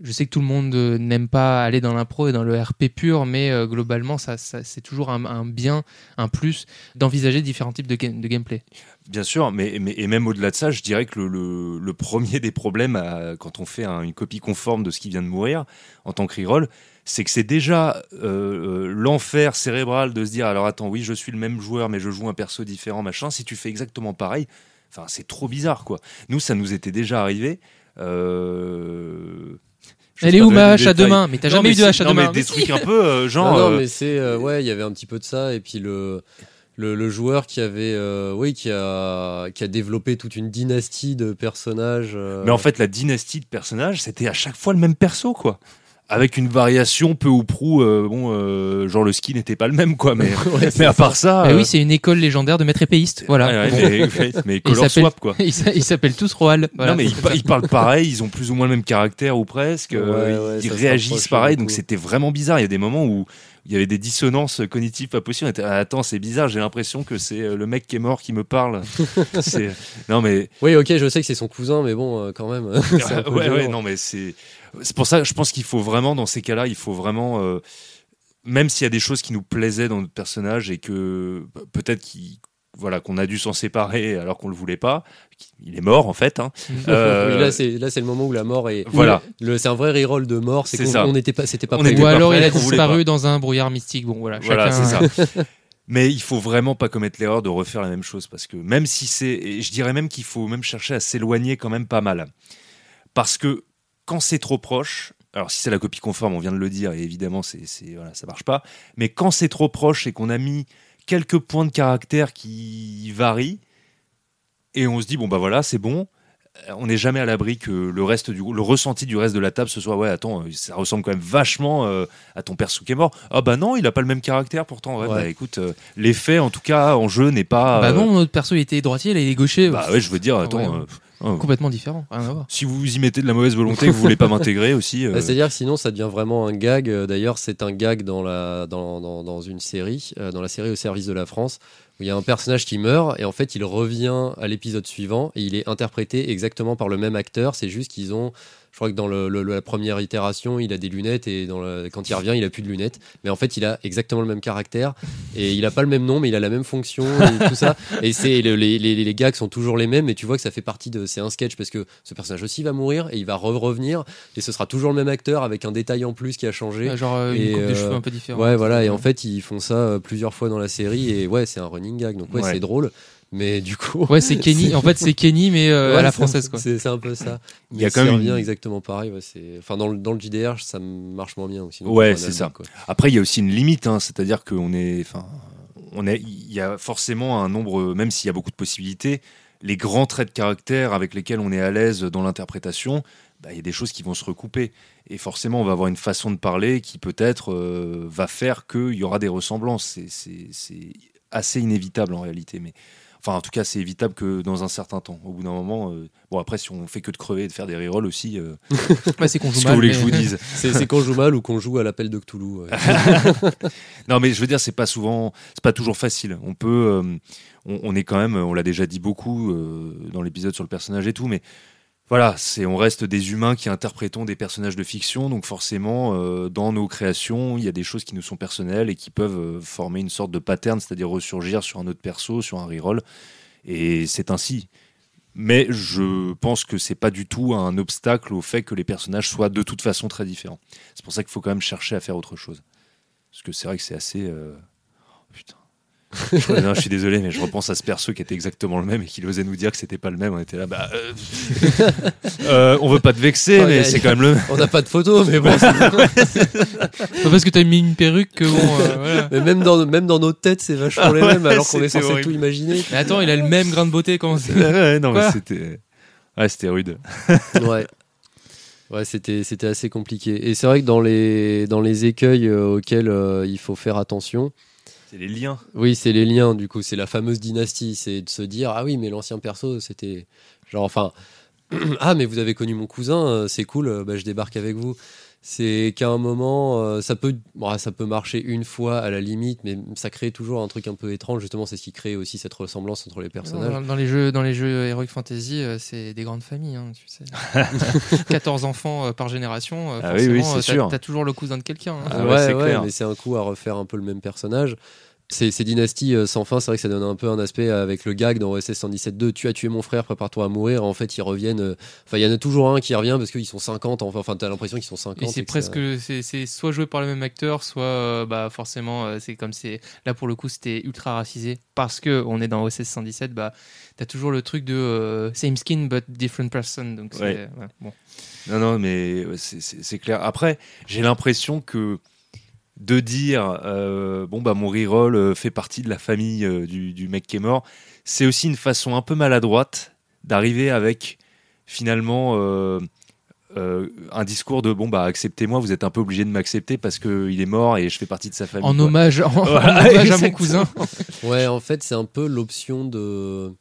Je sais que tout le monde euh, n'aime pas aller dans l'impro et dans le RP pur, mais euh, globalement ça, ça- c'est toujours un, un bien, un plus d'envisager différents types de, game- de gameplay. Bien sûr, mais, mais- et même au-delà de ça, je dirais que le, le- le premier des problèmes à- quand on fait un- une copie conforme de ce qui vient de mourir en tant que reroll, c'est que c'est déjà euh, l'enfer cérébral de se dire alors attends, oui, je suis le même joueur, mais je joue un perso différent, machin. Si tu fais exactement pareil, enfin, c'est trop bizarre, quoi. Nous, ça nous était déjà arrivé. Euh... Elle est où ma hache à deux mains Mais t'as jamais mais eu de hache à non, deux mais mains des trucs un peu euh, genre. non, non, euh, mais c'est euh, ouais, il y avait un petit peu de ça et puis le le, le joueur qui avait euh, oui qui a qui a développé toute une dynastie de personnages. euh, Mais en fait, la dynastie de personnages, c'était à chaque fois le même perso, quoi. Avec une variation peu ou prou, euh, bon, euh, genre le ski n'était pas le même, quoi. Mais, ouais, mais à ça. part ça, Bah euh, oui, c'est une école légendaire de maîtres épéistes. Voilà. ouais, ouais, Bon. mais, mais, mais color swap, quoi. Ils s'a- ils s'appellent tous Roal. Voilà. Non, mais ils, pa- ils parlent pareil, ils ont plus ou moins le même caractère ou presque. euh, ils réagissent pareil, donc c'était vraiment bizarre. Il y a des moments où il y avait des dissonances cognitives pas possibles. On était, ah, attends, c'est bizarre, j'ai l'impression que c'est euh, le mec qui est mort qui me parle. Non, mais Oui, ok, je sais que c'est son cousin, mais bon, euh, quand même. peu ouais, non, mais c'est c'est pour ça que je pense qu'il faut vraiment dans ces cas-là, il faut vraiment euh, même s'il y a des choses qui nous plaisaient dans notre personnage et que bah, peut-être qu'il voilà qu'on a dû s'en séparer alors qu'on le voulait pas, il est mort en fait. hein. Euh, là, c'est là, c'est le moment où la mort est. Voilà. Le, c'est un vrai reroll de mort. C'est qu'on ça. on n'était pas, c'était pas On était Ou pas alors il a disparu dans un brouillard mystique. Bon, voilà. Voilà, chacun- c'est ça. Mais il faut vraiment pas commettre l'erreur de refaire la même chose parce que même si c'est, je dirais même qu'il faut même chercher à s'éloigner quand même pas mal, parce que quand c'est trop proche, alors si c'est la copie conforme, on vient de le dire, et évidemment c'est, c'est voilà, ça marche pas, mais quand c'est trop proche et qu'on a mis quelques points de caractère qui varient, et on se dit bon bah voilà c'est bon. On n'est jamais à l'abri que le reste du le ressenti du reste de la table ce soit ouais attends euh, ça ressemble quand même vachement euh, à ton perso qui est mort ah bah non il a pas le même caractère pourtant ouais, Ouais. bah écoute euh, l'effet en tout cas en jeu n'est pas Bah non, notre perso il était droitier, là il est gaucher. bah ouais je veux dire attends ouais. Euh, Complètement différent. Rien à voir. si vous y mettez de la mauvaise volonté que vous voulez pas m'intégrer aussi euh, Bah, C'est-à-dire que sinon ça devient vraiment un gag. Euh, D'ailleurs, c'est un gag dans, la, dans, dans, dans une série, euh, dans la série Au service de la France, où il y a un personnage qui meurt et en fait il revient à l'épisode suivant et il est interprété exactement par le même acteur. C'est juste qu'ils ont, je crois que dans le, le- la première itération, il a des lunettes et dans le- quand il revient, il a plus de lunettes. Mais en fait, il a exactement le même caractère et il a pas le même nom, mais il a la même fonction et tout ça. Et c'est le- les, les, les gags sont toujours les mêmes, mais tu vois que ça fait partie de. C'est un sketch parce que ce personnage aussi va mourir et il va re- revenir et ce sera toujours le même acteur avec un détail en plus qui a changé. Genre euh, Et, une coupe de euh, cheveux un peu différente. Ouais, voilà, et en fait, ils font ça euh, plusieurs fois dans la série, et ouais, c'est un running gag, donc ouais, Ouais. c'est drôle, mais du coup. Ouais, c'est Kenny. En fait, c'est Kenny, mais euh, Ouais, à la française, quoi. C'est un peu ça. Il y a Mais quand même revient une- exactement pareil, ouais, c'est- enfin, dans le, dans le JDR, ça marche moins bien aussi. Ouais, c'est ça. Après, il y a aussi une limite, hein, c'est-à-dire qu'on est, enfin, on est, il y a forcément un nombre, même s'il y a beaucoup de possibilités, les grands traits de caractère avec lesquels on est à l'aise dans l'interprétation, bah, il y a des choses qui vont se recouper. Et forcément, on va avoir une façon de parler qui peut-être euh, va faire qu'il y aura des ressemblances. C'est- C'est c'est assez inévitable en réalité. Mais Enfin, en tout cas, c'est évitable que dans un certain temps. Au bout d'un moment, euh, bon, après, si on fait que de crever et de faire des rerolls aussi, euh, Ouais, c'est qu'on joue ce que mal. vous voulez que je vous dise. C'est c'est qu'on joue mal ou qu'on joue à l'appel de Cthulhu. ouais. Non, mais je veux dire, c'est pas souvent, c'est pas toujours facile. On peut, euh, on, on est quand même, on l'a déjà dit beaucoup dans l'épisode sur le personnage et tout, mais voilà, c'est, on reste des humains qui interprétons des personnages de fiction, donc forcément, euh, dans nos créations, il y a des choses qui nous sont personnelles et qui peuvent euh, former une sorte de pattern, c'est-à-dire ressurgir sur un autre perso, sur un reroll, et c'est ainsi. Mais je pense que c'est pas du tout un obstacle au fait que les personnages soient de toute façon très différents. C'est pour ça qu'il faut quand même chercher à faire autre chose. Parce que c'est vrai que c'est assez. euh, oh, Putain. Non, je suis désolé, mais je repense à ce perso qui était exactement le même et qui osait nous dire que c'était pas le même. On était là, bah. euh, euh, on veut pas te vexer, Oh, mais a- c'est quand même le. On n'a pas de photo, mais bon. c'est- C'est pas parce que t'as mis une perruque que bon. euh, voilà. mais même dans, même dans nos têtes, c'est vachement les Ouais, mêmes, alors qu'on est censé horrible. tout imaginer. Mais attends, il a le même grain de beauté quand. Ouais, non, mais c'était. Ouais, c'était rude. Ouais. Ouais, c'était c'était assez compliqué. Et c'est vrai que dans les, dans les écueils euh, auxquels euh, il faut faire attention, C'est les liens. oui, c'est les liens, du coup, c'est la fameuse dynastie. C'est de se dire, ah oui, mais l'ancien perso, c'était. Genre, enfin. ah, mais vous avez connu mon cousin, euh, c'est cool, euh, bah, je débarque avec vous. C'est qu'à un moment, euh, ça, peut, bon, ça peut marcher une fois à la limite, mais ça crée toujours un truc un peu étrange. Justement, c'est ce qui crée aussi cette ressemblance entre les personnages. Dans, dans les jeux, dans les jeux Heroic Fantasy, euh, c'est des grandes familles, hein, tu sais. 14 enfants euh, par génération, euh, Ah oui, oui, forcément, c'est t'as- sûr. T'as toujours le cousin de quelqu'un. hein. Ah ouais, c'est clair. mais c'est un coup à refaire un peu le même personnage. Ces, ces dynasties euh, sans fin, c'est vrai que ça donne un peu un aspect avec le gag dans OSS 117.2 Tu as tué mon frère, prépare-toi à mourir. En fait, ils reviennent. euh, Enfin, il y en a toujours un qui revient parce qu'ils sont 50. Enfin, enfin t'as l'impression qu'ils sont 50. Et c'est que presque, ça- c'est soit joué par le même acteur, soit euh, bah forcément euh, c'est comme c'est là pour le coup c'était ultra racisé parce que on est dans OSS 117, bah t'as toujours le truc de euh, same skin but different person, donc c'est Ouais. ouais, bon. Non, non, mais c'est clair. Après, j'ai l'impression que de dire euh, bon bah mon reroll euh, fait partie de la famille euh, du, du mec qui est mort, c'est aussi une façon un peu maladroite d'arriver avec finalement euh, euh, un discours de bon bah acceptez-moi, vous êtes un peu obligé de m'accepter parce que il est mort et je fais partie de sa famille. En quoi. hommage, en, hommage à mon cousin. Ouais, en fait, c'est un peu l'option de.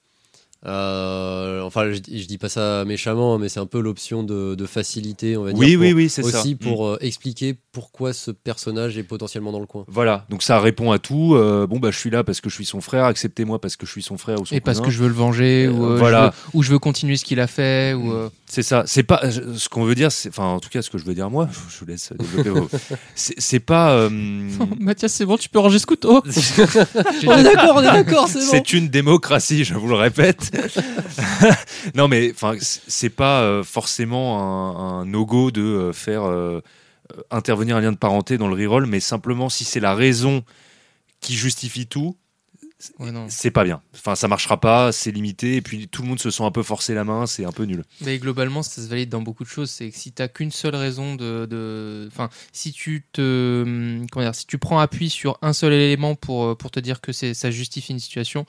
Euh, enfin, je, je dis pas ça méchamment, mais c'est un peu l'option de, de facilité, on va Oui, dire. oui, pour- oui, c'est ça. Aussi Mm. pour euh, expliquer pourquoi ce personnage est potentiellement dans le coin. Voilà, donc ça répond à tout. euh, bon bah je suis là parce que je suis son frère, acceptez-moi parce que je suis son frère ou son Et parce que je veux le venger, ou, voilà. je veux, ou je veux continuer ce qu'il a fait, ou euh, C'est ça. C'est pas ce qu'on veut dire. c'est- Enfin, en tout cas, ce que je veux dire moi. Je vous laisse développer. vos- c'est pas. euh, Mathias, c'est bon, tu peux ranger ce couteau. On est d'accord, on est d'accord, c'est bon. c'est une démocratie, je vous le répète. non, mais enfin, c'est- pas euh, forcément un, un no-go de euh, faire euh, intervenir un lien de parenté dans le reroll, mais simplement si c'est la raison qui justifie tout, Ouais, c'est pas bien. Enfin, ça marchera pas, c'est limité, et puis tout le monde se sent un peu forcé la main, c'est un peu nul. Mais globalement, ça se valide dans beaucoup de choses. C'est que si t'as qu'une seule raison de, de- enfin, si tu te, comment dire, si tu prends appui sur un seul élément pour pour te dire que c'est ça justifie une situation,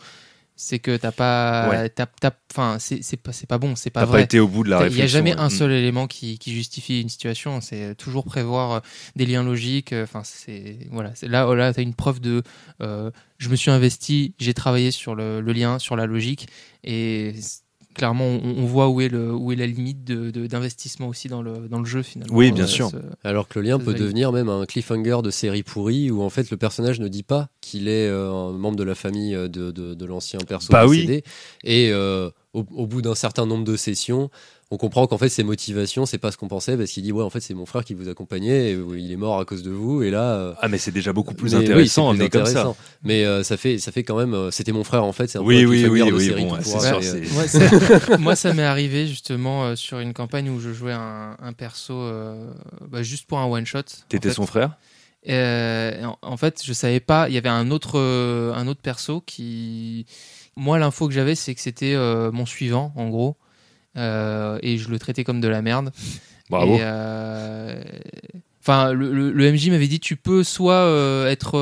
c'est que t'as pas, Ouais. t'as- t'as- enfin, c'est c'est pas c'est pas bon, c'est pas T'as pas été au bout de la Il n'y réflexion. a jamais ouais. un Mm. seul élément qui, qui justifie une situation. C'est toujours prévoir euh, des liens logiques. euh, Enfin, c'est voilà. C'est là, là, t'as une preuve de. euh, je me suis investi, j'ai travaillé sur le, le lien, sur la logique, et clairement, on, on voit où est le où est la limite de- de- d'investissement aussi dans le dans le jeu finalement. Oui, bien Euh, sûr. ce- Alors que le lien peut devenir même un cliffhanger de série pourrie où en fait le personnage ne dit pas qu'il est euh, un membre de la famille euh, de, de- de l'ancien perso Bah oui. décédé. Et euh, au, au bout d'un certain nombre de sessions, on comprend qu'en fait ses motivations c'est pas ce qu'on pensait parce qu'il dit ouais en fait c'est mon frère qui vous accompagnait et il est mort à cause de vous et là euh, Ah, mais c'est déjà beaucoup plus mais oui, intéressant plus amené comme ça. Mais euh, ça fait ça fait quand même euh, c'était mon frère en fait c'est un Oui, peu oui, oui, de oui, série bon, sûr, euh, Moi, ça, moi, ça m'est arrivé justement euh, sur une campagne où je jouais un, un perso euh, bah, juste pour un one shot. T'étais en fait. son frère? Euh, en, en fait, je savais pas. Il y avait un autre, euh, un autre perso qui. Moi, l'info que j'avais, c'est que c'était euh, mon suivant, en gros. Euh, et je le traitais comme de la merde. Bravo. Euh, Enfin, le, le- le MJ m'avait dit tu peux soit euh, être,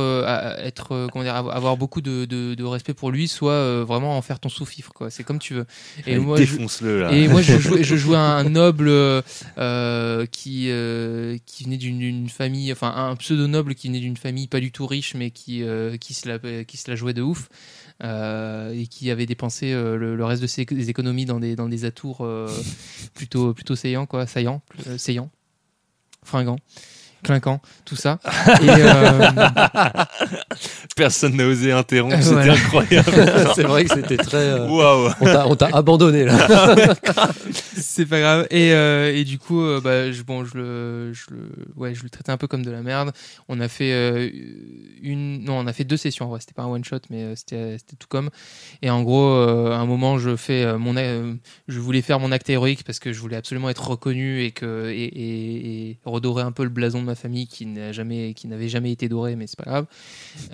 être comment dire, avoir beaucoup de, de- de respect pour lui, soit vraiment en faire ton sous-fifre. quoi. C'est comme tu veux. Et Allez, moi, je- défonce-le là. et moi, je jouais, je jouais un noble euh, qui, euh, qui venait d'une d'une famille, enfin un pseudo noble qui venait d'une famille pas du tout riche, mais qui, euh, qui, se la, qui se la jouait de ouf. Euh, et qui avait dépensé euh, le, le reste de ses des économies dans des, dans des atours euh, plutôt, plutôt saillants, quoi, saillants, saillants, fringants, clinquants, tout ça. Et, euh, Personne n'a osé interrompre, Euh, c'était voilà. incroyable. c'est vrai que c'était très. euh, Waouh. On t'a- on t'a abandonné là. c'est pas grave. Et, euh, et du coup, bah, je, bon, je le, je le, ouais, je le traitais un peu comme de la merde. On a fait une, non, on a fait deux sessions. vrai. C'était pas un one shot, mais c'était, c'était tout comme. Et en gros, à un moment, je fais mon, je voulais faire mon acte héroïque parce que je voulais absolument être reconnu et que et, et- et redorer un peu le blason de ma famille qui n'a jamais, qui n'avait jamais été doré, mais c'est pas grave.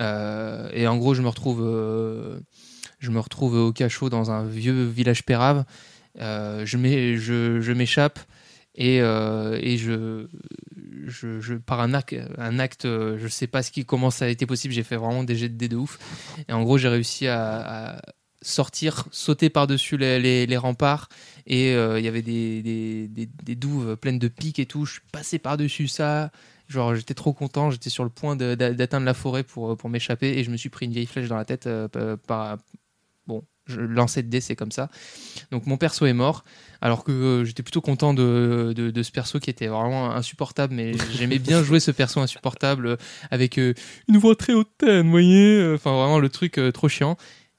Euh, et en gros, je me retrouve, euh, je me retrouve au cachot dans un vieux village pérave. Euh, je m'é- je, je m'échappe et, et je, je, par un acte, un acte, je sais pas ce qui, comment ça a été possible. J'ai fait vraiment des jets de dés de ouf. Et en gros, j'ai réussi à sortir, sauter par-dessus les, les- les remparts. Et euh, il y avait des, des, des- des douves pleines de pics et tout. Je suis passé par-dessus ça. Genre, j'étais trop content. J'étais sur le point d'atteindre la forêt pour, pour m'échapper. Et je me suis pris une vieille flèche dans la tête euh, par. Bon, je lançais de dés, c'est comme ça. Donc mon perso est mort, alors que euh, j'étais plutôt content de, de, de ce perso qui était vraiment insupportable, mais j'aimais bien jouer ce perso insupportable euh, avec euh, une voix très hautaine, vous voyez, euh, enfin vraiment le truc euh, trop chiant.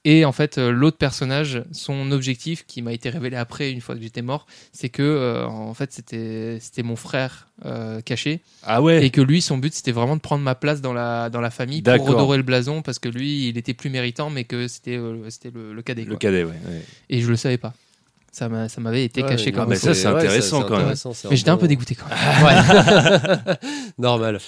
Et en fait, euh, l'autre personnage, son objectif, qui m'a été révélé après, une fois que j'étais mort, c'est que euh, en fait c'était c'était mon frère euh, caché, Ah ouais. et que lui, son but, c'était vraiment de prendre ma place dans la dans la famille pour redorer le blason, parce que lui, il était plus méritant, mais que c'était euh, c'était le, le cadet. Le cadet, ouais. ouais. Et je le savais pas. Ça m'a- ça m'avait été Ouais, caché non, comme mais ça. c'est intéressant, quand même. Mais j'étais un peu dégoûté quand même. Ouais. Normal.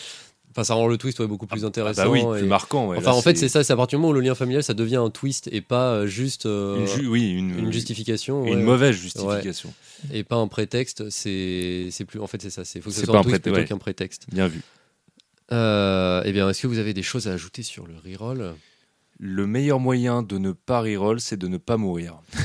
Enfin, ça rend le twist ouais, beaucoup plus Ah intéressant. bah oui, et- plus marquant. ouais. Enfin, Là, en fait, c'est ça. C'est à partir du moment où le lien familial, ça devient un twist et pas euh, juste euh, Une, ju- oui, une, une justification. Une ouais, mauvaise justification. Et pas un prétexte. C'est plus. En fait, c'est ça. C'est faut que ce C'est soit pas un twist plutôt qu'un prétexte. Bien vu. Euh, eh bien, est-ce que vous avez des choses à ajouter sur le reroll? Le meilleur moyen de ne pas reroll, c'est de ne pas mourir.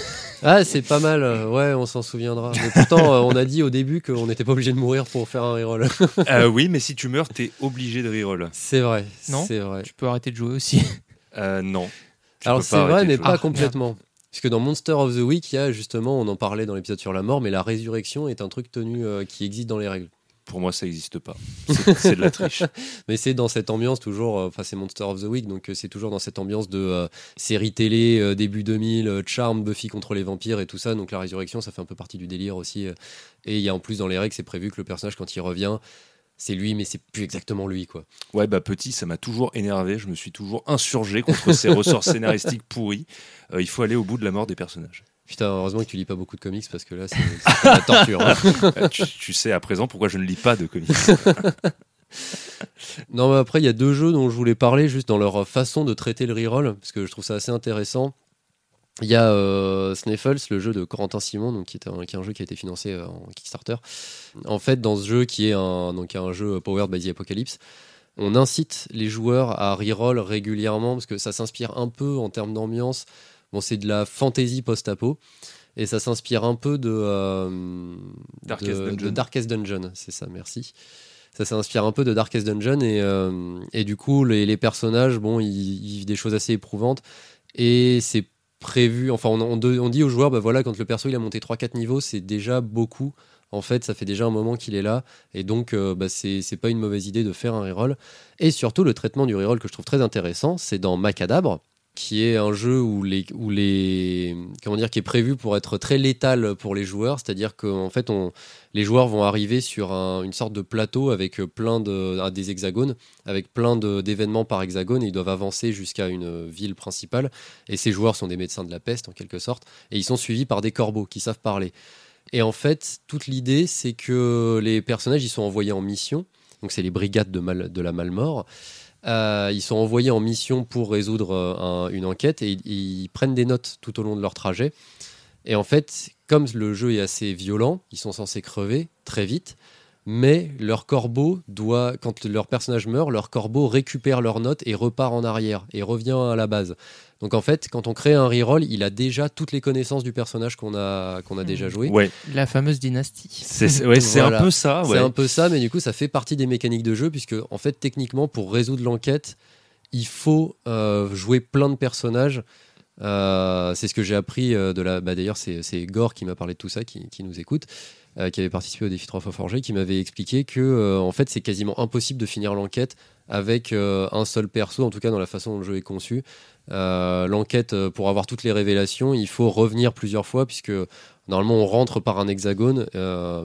Ah, c'est pas mal. euh, Ouais, on s'en souviendra. Mais pourtant, euh, on a dit au début qu'on n'était pas obligé de mourir pour faire un reroll. Euh, oui, mais si tu meurs, t'es obligé de reroll. c'est vrai. Non C'est vrai. Tu peux arrêter de jouer aussi. Euh, non. Tu Alors c'est vrai, mais pas complètement. Parce que dans Monster of the Week, il y a justement, on en parlait dans l'épisode sur la mort, mais la résurrection est un truc tenu euh, qui existe dans les règles. Pour moi, ça n'existe pas. C'est de la triche. Mais c'est dans cette ambiance toujours, euh, enfin c'est Monster of the Week, donc euh, c'est toujours dans cette ambiance de euh, série télé euh, début 2000, euh, Charm, Buffy contre les vampires et tout ça. Donc la résurrection, ça fait un peu partie du délire aussi. et il y a en plus dans les règles, c'est prévu que le personnage quand il revient, c'est lui, mais c'est plus exactement lui quoi. Ouais, bah petit, ça m'a toujours énervé. Je me suis toujours insurgé contre ces ressorts scénaristiques pourris. Euh, il faut aller au bout de la mort des personnages. Putain, heureusement que tu lis pas beaucoup de comics parce que là c'est la torture. hein. Euh, tu, tu sais à présent pourquoi je ne lis pas de comics. Non, mais après, il y a deux jeux dont je voulais parler, juste dans leur façon de traiter le reroll, parce que je trouve ça assez intéressant. Il y a euh, Sniffles, le jeu de Corentin Simon, donc qui, est un, qui est un jeu qui a été financé euh, en Kickstarter. En fait, dans ce jeu, qui est un, donc un jeu powered by the Apocalypse, on incite les joueurs à reroll régulièrement, parce que ça s'inspire un peu en termes d'ambiance. Bon, c'est de la fantasy post-apo. Et ça s'inspire un peu de, euh, Darkest de- Dungeon. de Darkest Dungeon, c'est ça, merci. Ça s'inspire un peu de Darkest Dungeon et, euh, et du coup les, les personnages, bon, ils, ils vivent des choses assez éprouvantes et c'est prévu. Enfin, on, on dit aux joueurs, bah voilà, quand le perso il a monté 3-4 niveaux, c'est déjà beaucoup. En fait, ça fait déjà un moment qu'il est là et donc euh, bah, c'est c'est pas une mauvaise idée de faire un reroll. Et surtout, le traitement du reroll que je trouve très intéressant, c'est dans Macadabre qui est un jeu où les, où les comment dire qui est prévu pour être très létal pour les joueurs, c'est-à-dire qu'en fait les joueurs vont arriver sur un- une sorte de plateau avec plein de des hexagones, avec plein d'événements par hexagone, et ils doivent avancer jusqu'à une ville principale. Et ces joueurs sont des médecins de la peste en quelque sorte, et ils sont suivis par des corbeaux qui savent parler. Et en fait, toute l'idée, c'est que les personnages ils sont envoyés en mission. Donc c'est les brigades de, mal, de la Malmort. Euh, ils sont envoyés en mission pour résoudre euh, un- une enquête et ils, ils prennent des notes tout au long de leur trajet. Et en fait, comme le jeu est assez violent, ils sont censés crever très vite. Mais leur corbeau doit, quand leur personnage meurt, leur corbeau récupère leurs notes et repart en arrière et revient à la base. Donc en fait, quand on crée un reroll, il a déjà toutes les connaissances du personnage qu'on a, qu'on a déjà joué. Ouais, La fameuse dynastie. c'est ouais, Voilà. un peu ça. C'est un peu ça, mais du coup, ça fait partie des mécaniques de jeu, puisque, en fait, techniquement, pour résoudre l'enquête, il faut euh, jouer plein de personnages Euh, c'est ce que j'ai appris euh, de la. Bah, D'ailleurs, c'est c'est Gore qui m'a parlé de tout ça, qui, qui nous écoute, euh, qui avait participé au défi 3 fois forgé, qui m'avait expliqué que euh, en fait, c'est quasiment impossible de finir l'enquête avec euh, un seul perso, en tout cas dans la façon dont le jeu est conçu. L'enquête, pour avoir toutes les révélations, il faut revenir plusieurs fois, puisque normalement on rentre par un hexagone,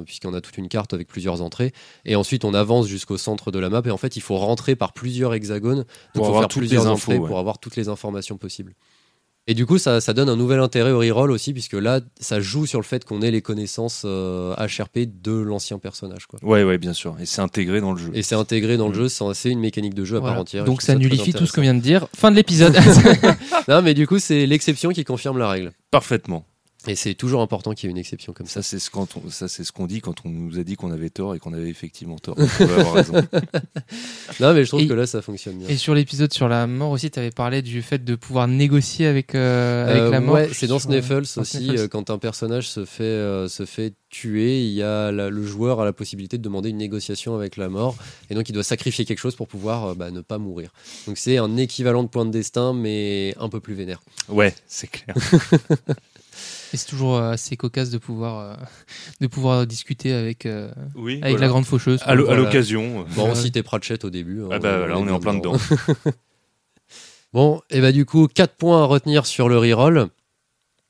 puisqu'on a toute une carte avec plusieurs entrées, et ensuite on avance jusqu'au centre de la map, et en fait il faut rentrer par plusieurs hexagones Pour faut avoir faire toutes plusieurs les infos, entrées ouais. pour avoir toutes les informations possibles. Et du coup, ça, ça donne un nouvel intérêt au reroll aussi, puisque là, ça joue sur le fait qu'on ait les connaissances euh, HRP de l'ancien personnage. Quoi. Ouais, ouais, bien sûr. Et c'est intégré dans le jeu. Et c'est intégré dans le Mm. jeu, c'est une mécanique de jeu à Voilà. part entière. Donc ça très nullifie tout ce qu'on vient de dire. Fin de l'épisode. Non, mais du coup, c'est l'exception qui confirme la règle. Parfaitement. Et c'est toujours important qu'il y ait une exception comme ça. Ça, c'est ce qu'on ça, c'est ce qu'on dit quand on nous a dit qu'on avait tort et qu'on avait effectivement tort. On pouvait avoir raison. Non, mais je trouve Et- que là, ça fonctionne bien. Et sur l'épisode sur la mort aussi, tu avais parlé du fait de pouvoir négocier avec, euh, avec Euh, la mort. ouais, c'est dans euh, dans aussi, euh, quand un personnage se fait, euh, se fait tuer, il y a la- le joueur a la possibilité de demander une négociation avec la mort, et donc il doit sacrifier quelque chose pour pouvoir euh, bah, ne pas mourir. Donc c'est un équivalent de point de destin, mais un peu plus vénère. Ouais, c'est clair. Et c'est toujours euh, assez cocasse de pouvoir, euh, de pouvoir discuter avec, euh, Oui. avec la grande faucheuse. À Voilà. l'occasion. Bon, si t'es Pratchett au début. hein, Ah bah voilà, on est en plein dedans. Bon, et bah du coup, 4 points à retenir sur le reroll.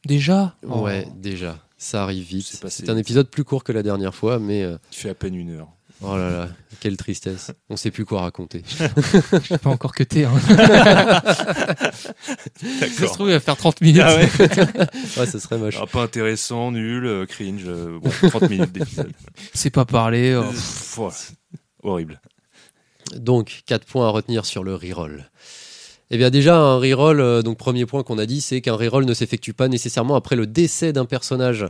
Déjà? Oh. Ouais, déjà, ça arrive vite. C'est passé C'est un épisode plus court que la dernière fois, mais euh, Il fait à peine une heure. Oh là là, quelle tristesse. On sait plus quoi raconter. Je l'ai pas encore cuté. Hein. Ça se trouve, il va faire 30 minutes. Ah ouais Ouais, ça serait moche. Ah, Pas intéressant, nul, euh, cringe. euh, bon, 30 minutes d'épisode. C'est pas parler. oh. Euh, pff, ouais. Horrible. Donc, 4 points à retenir sur le reroll. Eh bien déjà, un reroll, euh, donc premier point qu'on a dit, c'est qu'un reroll ne s'effectue pas nécessairement après le décès d'un personnage.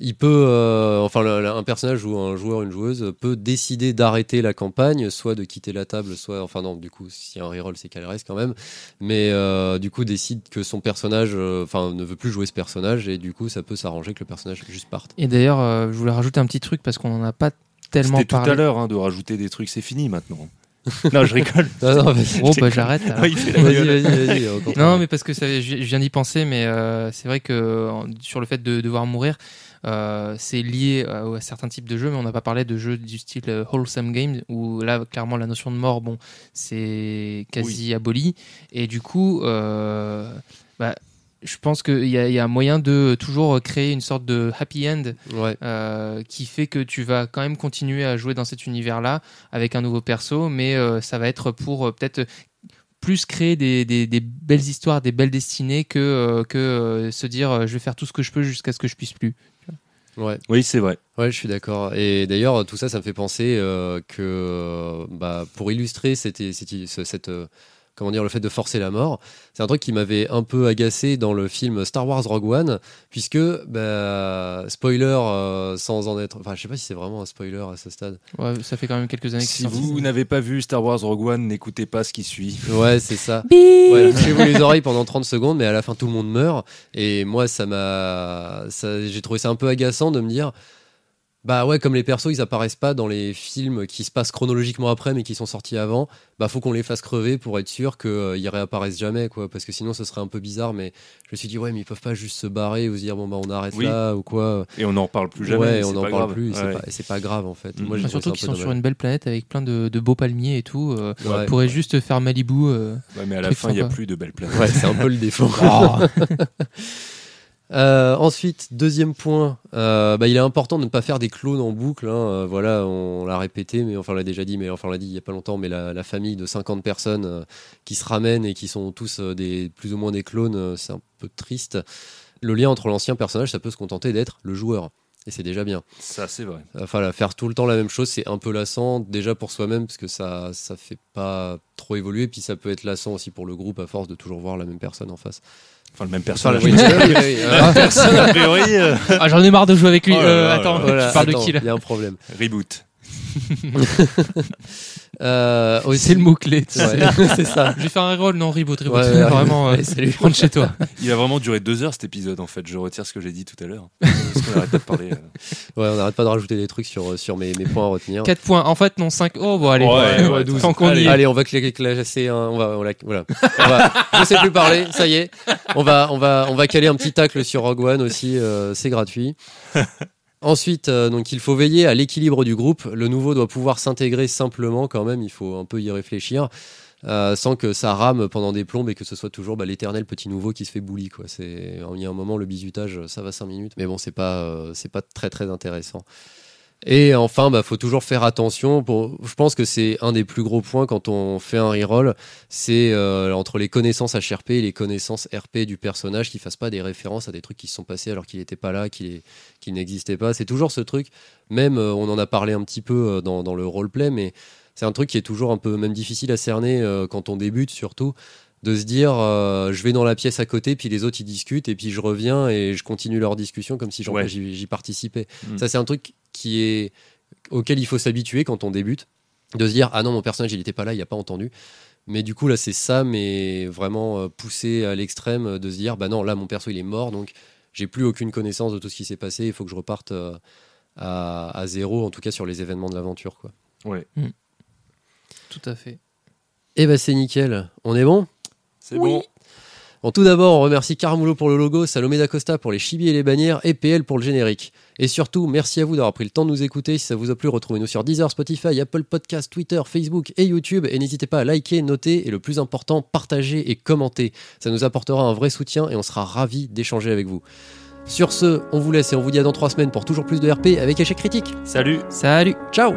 Il peut, euh, enfin, un personnage ou un joueur, une joueuse peut décider d'arrêter la campagne, soit de quitter la table, soit, enfin non, du coup, si un reroll, c'est qu'elle reste quand même, mais euh, du coup décide que son personnage, euh, enfin, ne veut plus jouer ce personnage, et du coup, ça peut s'arranger que le personnage juste parte. Et d'ailleurs, euh, je voulais rajouter un petit truc parce qu'on en a pas tellement C'était tout parlé. à l'heure hein, de rajouter des trucs, c'est fini maintenant. non, je rigole. Non, non, vas-y, Bon, bah j'arrête. contraire. Non, mais parce que ça, je viens d'y penser, mais euh, c'est vrai que sur le fait de devoir mourir, euh, c'est lié à, à certains types de jeux, mais on n'a pas parlé de jeux du style euh, wholesome game où là, clairement, la notion de mort, bon, c'est quasi aboli, et du coup, euh, bah, je pense qu'il y, y a moyen de toujours créer une sorte de happy end Ouais. euh, qui fait que tu vas quand même continuer à jouer dans cet univers-là avec un nouveau perso, mais euh, ça va être pour euh, peut-être plus créer des, des- des belles histoires, des belles destinées que, euh, que euh, se dire euh, je vais faire tout ce que je peux jusqu'à ce que je puisse plus. Ouais. Oui, c'est vrai. Ouais, je suis d'accord. Et d'ailleurs, tout ça, ça me fait penser euh, que euh, bah, pour illustrer cette, cette, ce- cette, euh, comment dire, le fait de forcer la mort, c'est un truc qui m'avait un peu agacé dans le film Star Wars Rogue One, puisque, bah, spoiler, euh, sans en être. Enfin, je sais pas si c'est vraiment un spoiler à ce stade. Ouais, ça fait quand même quelques années que Si vous n'avez pas vu Star Wars Rogue One, n'écoutez pas ce qui suit. Ouais, c'est ça. Ouais, bouchez-vous les oreilles pendant 30 secondes, mais à la fin tout le monde meurt. Et moi, ça m'a, ça- j'ai trouvé ça un peu agaçant de me dire, bah ouais, comme les persos ils apparaissent pas dans les films qui se passent chronologiquement après, mais qui sont sortis avant, bah faut qu'on les fasse crever pour être sûr qu'ils réapparaissent jamais, quoi. Parce que sinon, ce serait un peu bizarre. Mais je me suis dit, ouais, mais ils peuvent pas juste se barrer ou se dire, bon bah on arrête Oui. là ou quoi. Et on n'en reparle plus jamais. ouais, on n'en pas parle grave. plus. et c'est Ouais. pas- pas, grave en fait. Moi, j'ai Enfin, trouvé surtout qu'ils sont sur une belle planète avec plein de, de beaux palmiers et tout. euh, Ouais. On pourrait juste faire Malibu. euh. Ouais, mais à la fin, il n'y a plus de belles planètes. Ouais, c'est un peu le défaut. Euh, ensuite, deuxième point, euh, bah, il est important de ne pas faire des clones en boucle. hein. Euh, voilà, on l'a répété, mais enfin on l'a déjà dit, mais enfin on l'a dit il y a pas longtemps, mais la, la famille de 50 personnes qui se ramènent et qui sont tous des plus ou moins des clones, c'est un peu triste. Le lien entre l'ancien personnage, ça peut se contenter d'être le joueur. Et c'est déjà bien. Ça, c'est vrai. Enfin, là, faire tout le temps la même chose, c'est un peu lassant, déjà pour soi-même, parce que ça ça fait pas trop évoluer, puis ça peut être lassant aussi pour le groupe à force de toujours voir la même personne en face. Enfin, le même personnage. oui, oui, oui, euh, Personne, a priori. euh, Ah, j'en ai marre de jouer avec lui. Oh là Euh, là attends, là Voilà, tu parles de qui là Il y a un problème. Reboot. Euh, aussi- C'est le mot-clé. Ouais, c'est ça. Je vais faire un reroll, non, reboot, reboot. Ouais, ouais, ouais. Vraiment, euh, salut. rentre chez toi. Il a vraiment duré deux heures cet épisode en fait. Je retire ce que j'ai dit tout à l'heure. Parce qu'on arrête pas de parler. euh. Ouais, on n'arrête pas de rajouter des trucs sur, sur mes, mes points à retenir. 4 points. En fait, non, 5. Oh, bon, allez. Ouais, ouais, Tant qu'on y Allez. est. Allez, on va cla- classer un. On va, on la- voilà. On va, je sais plus parler, ça y est. On va, on va, on va caler un petit tacle sur Rogue One aussi, euh, c'est gratuit. Ensuite, euh, donc il faut veiller à l'équilibre du groupe. Le nouveau doit pouvoir s'intégrer simplement quand même. Il faut un peu y réfléchir. euh, sans que ça rame pendant des plombes et que ce soit toujours bah, l'éternel petit nouveau qui se fait bouli il y a un moment le bizutage ça va 5 minutes mais bon c'est pas euh, pas très très intéressant. Et enfin, bah, faut toujours faire attention. Je pense que c'est un des plus gros points quand on fait un reroll, c'est euh, entre les connaissances HRP et les connaissances RP du personnage, qui fassent pas des références à des trucs qui se sont passés alors qu'il n'était pas là, qu'il n'existait pas. C'est toujours ce truc. Même, euh, on en a parlé un petit peu euh, dans, le roleplay, mais c'est un truc qui est toujours un peu même difficile à cerner quand on débute, surtout de se dire euh, je vais dans la pièce à côté puis les autres ils discutent et puis je reviens et je continue leur discussion comme si Ouais. j'y participais Mm. ça c'est un truc qui est auquel il faut s'habituer quand on débute de se dire ah non mon personnage il n'était pas là il a pas entendu mais du coup là c'est ça mais vraiment euh, poussé à l'extrême euh, de se dire bah non là mon perso il est mort donc j'ai plus aucune connaissance de tout ce qui s'est passé il faut que je reparte euh, à, à zéro en tout cas sur les événements de l'aventure quoi Ouais. Tout à fait. et bah c'est nickel on est bon? C'est bon. Bon, tout d'abord, on remercie Caramulo pour le logo, Salomé d'Acosta pour les chibis et les bannières et PL pour le générique. Et surtout, merci à vous d'avoir pris le temps de nous écouter. Si ça vous a plu, retrouvez-nous sur Deezer, Spotify, Apple Podcast, Twitter, Facebook et YouTube. Et n'hésitez pas à liker, noter et le plus important, partager et commenter. Ça nous apportera un vrai soutien et on sera ravis d'échanger avec vous. Sur ce, on vous laisse et on vous dit à dans trois semaines pour toujours plus de RP avec échec critique. Salut. Salut Ciao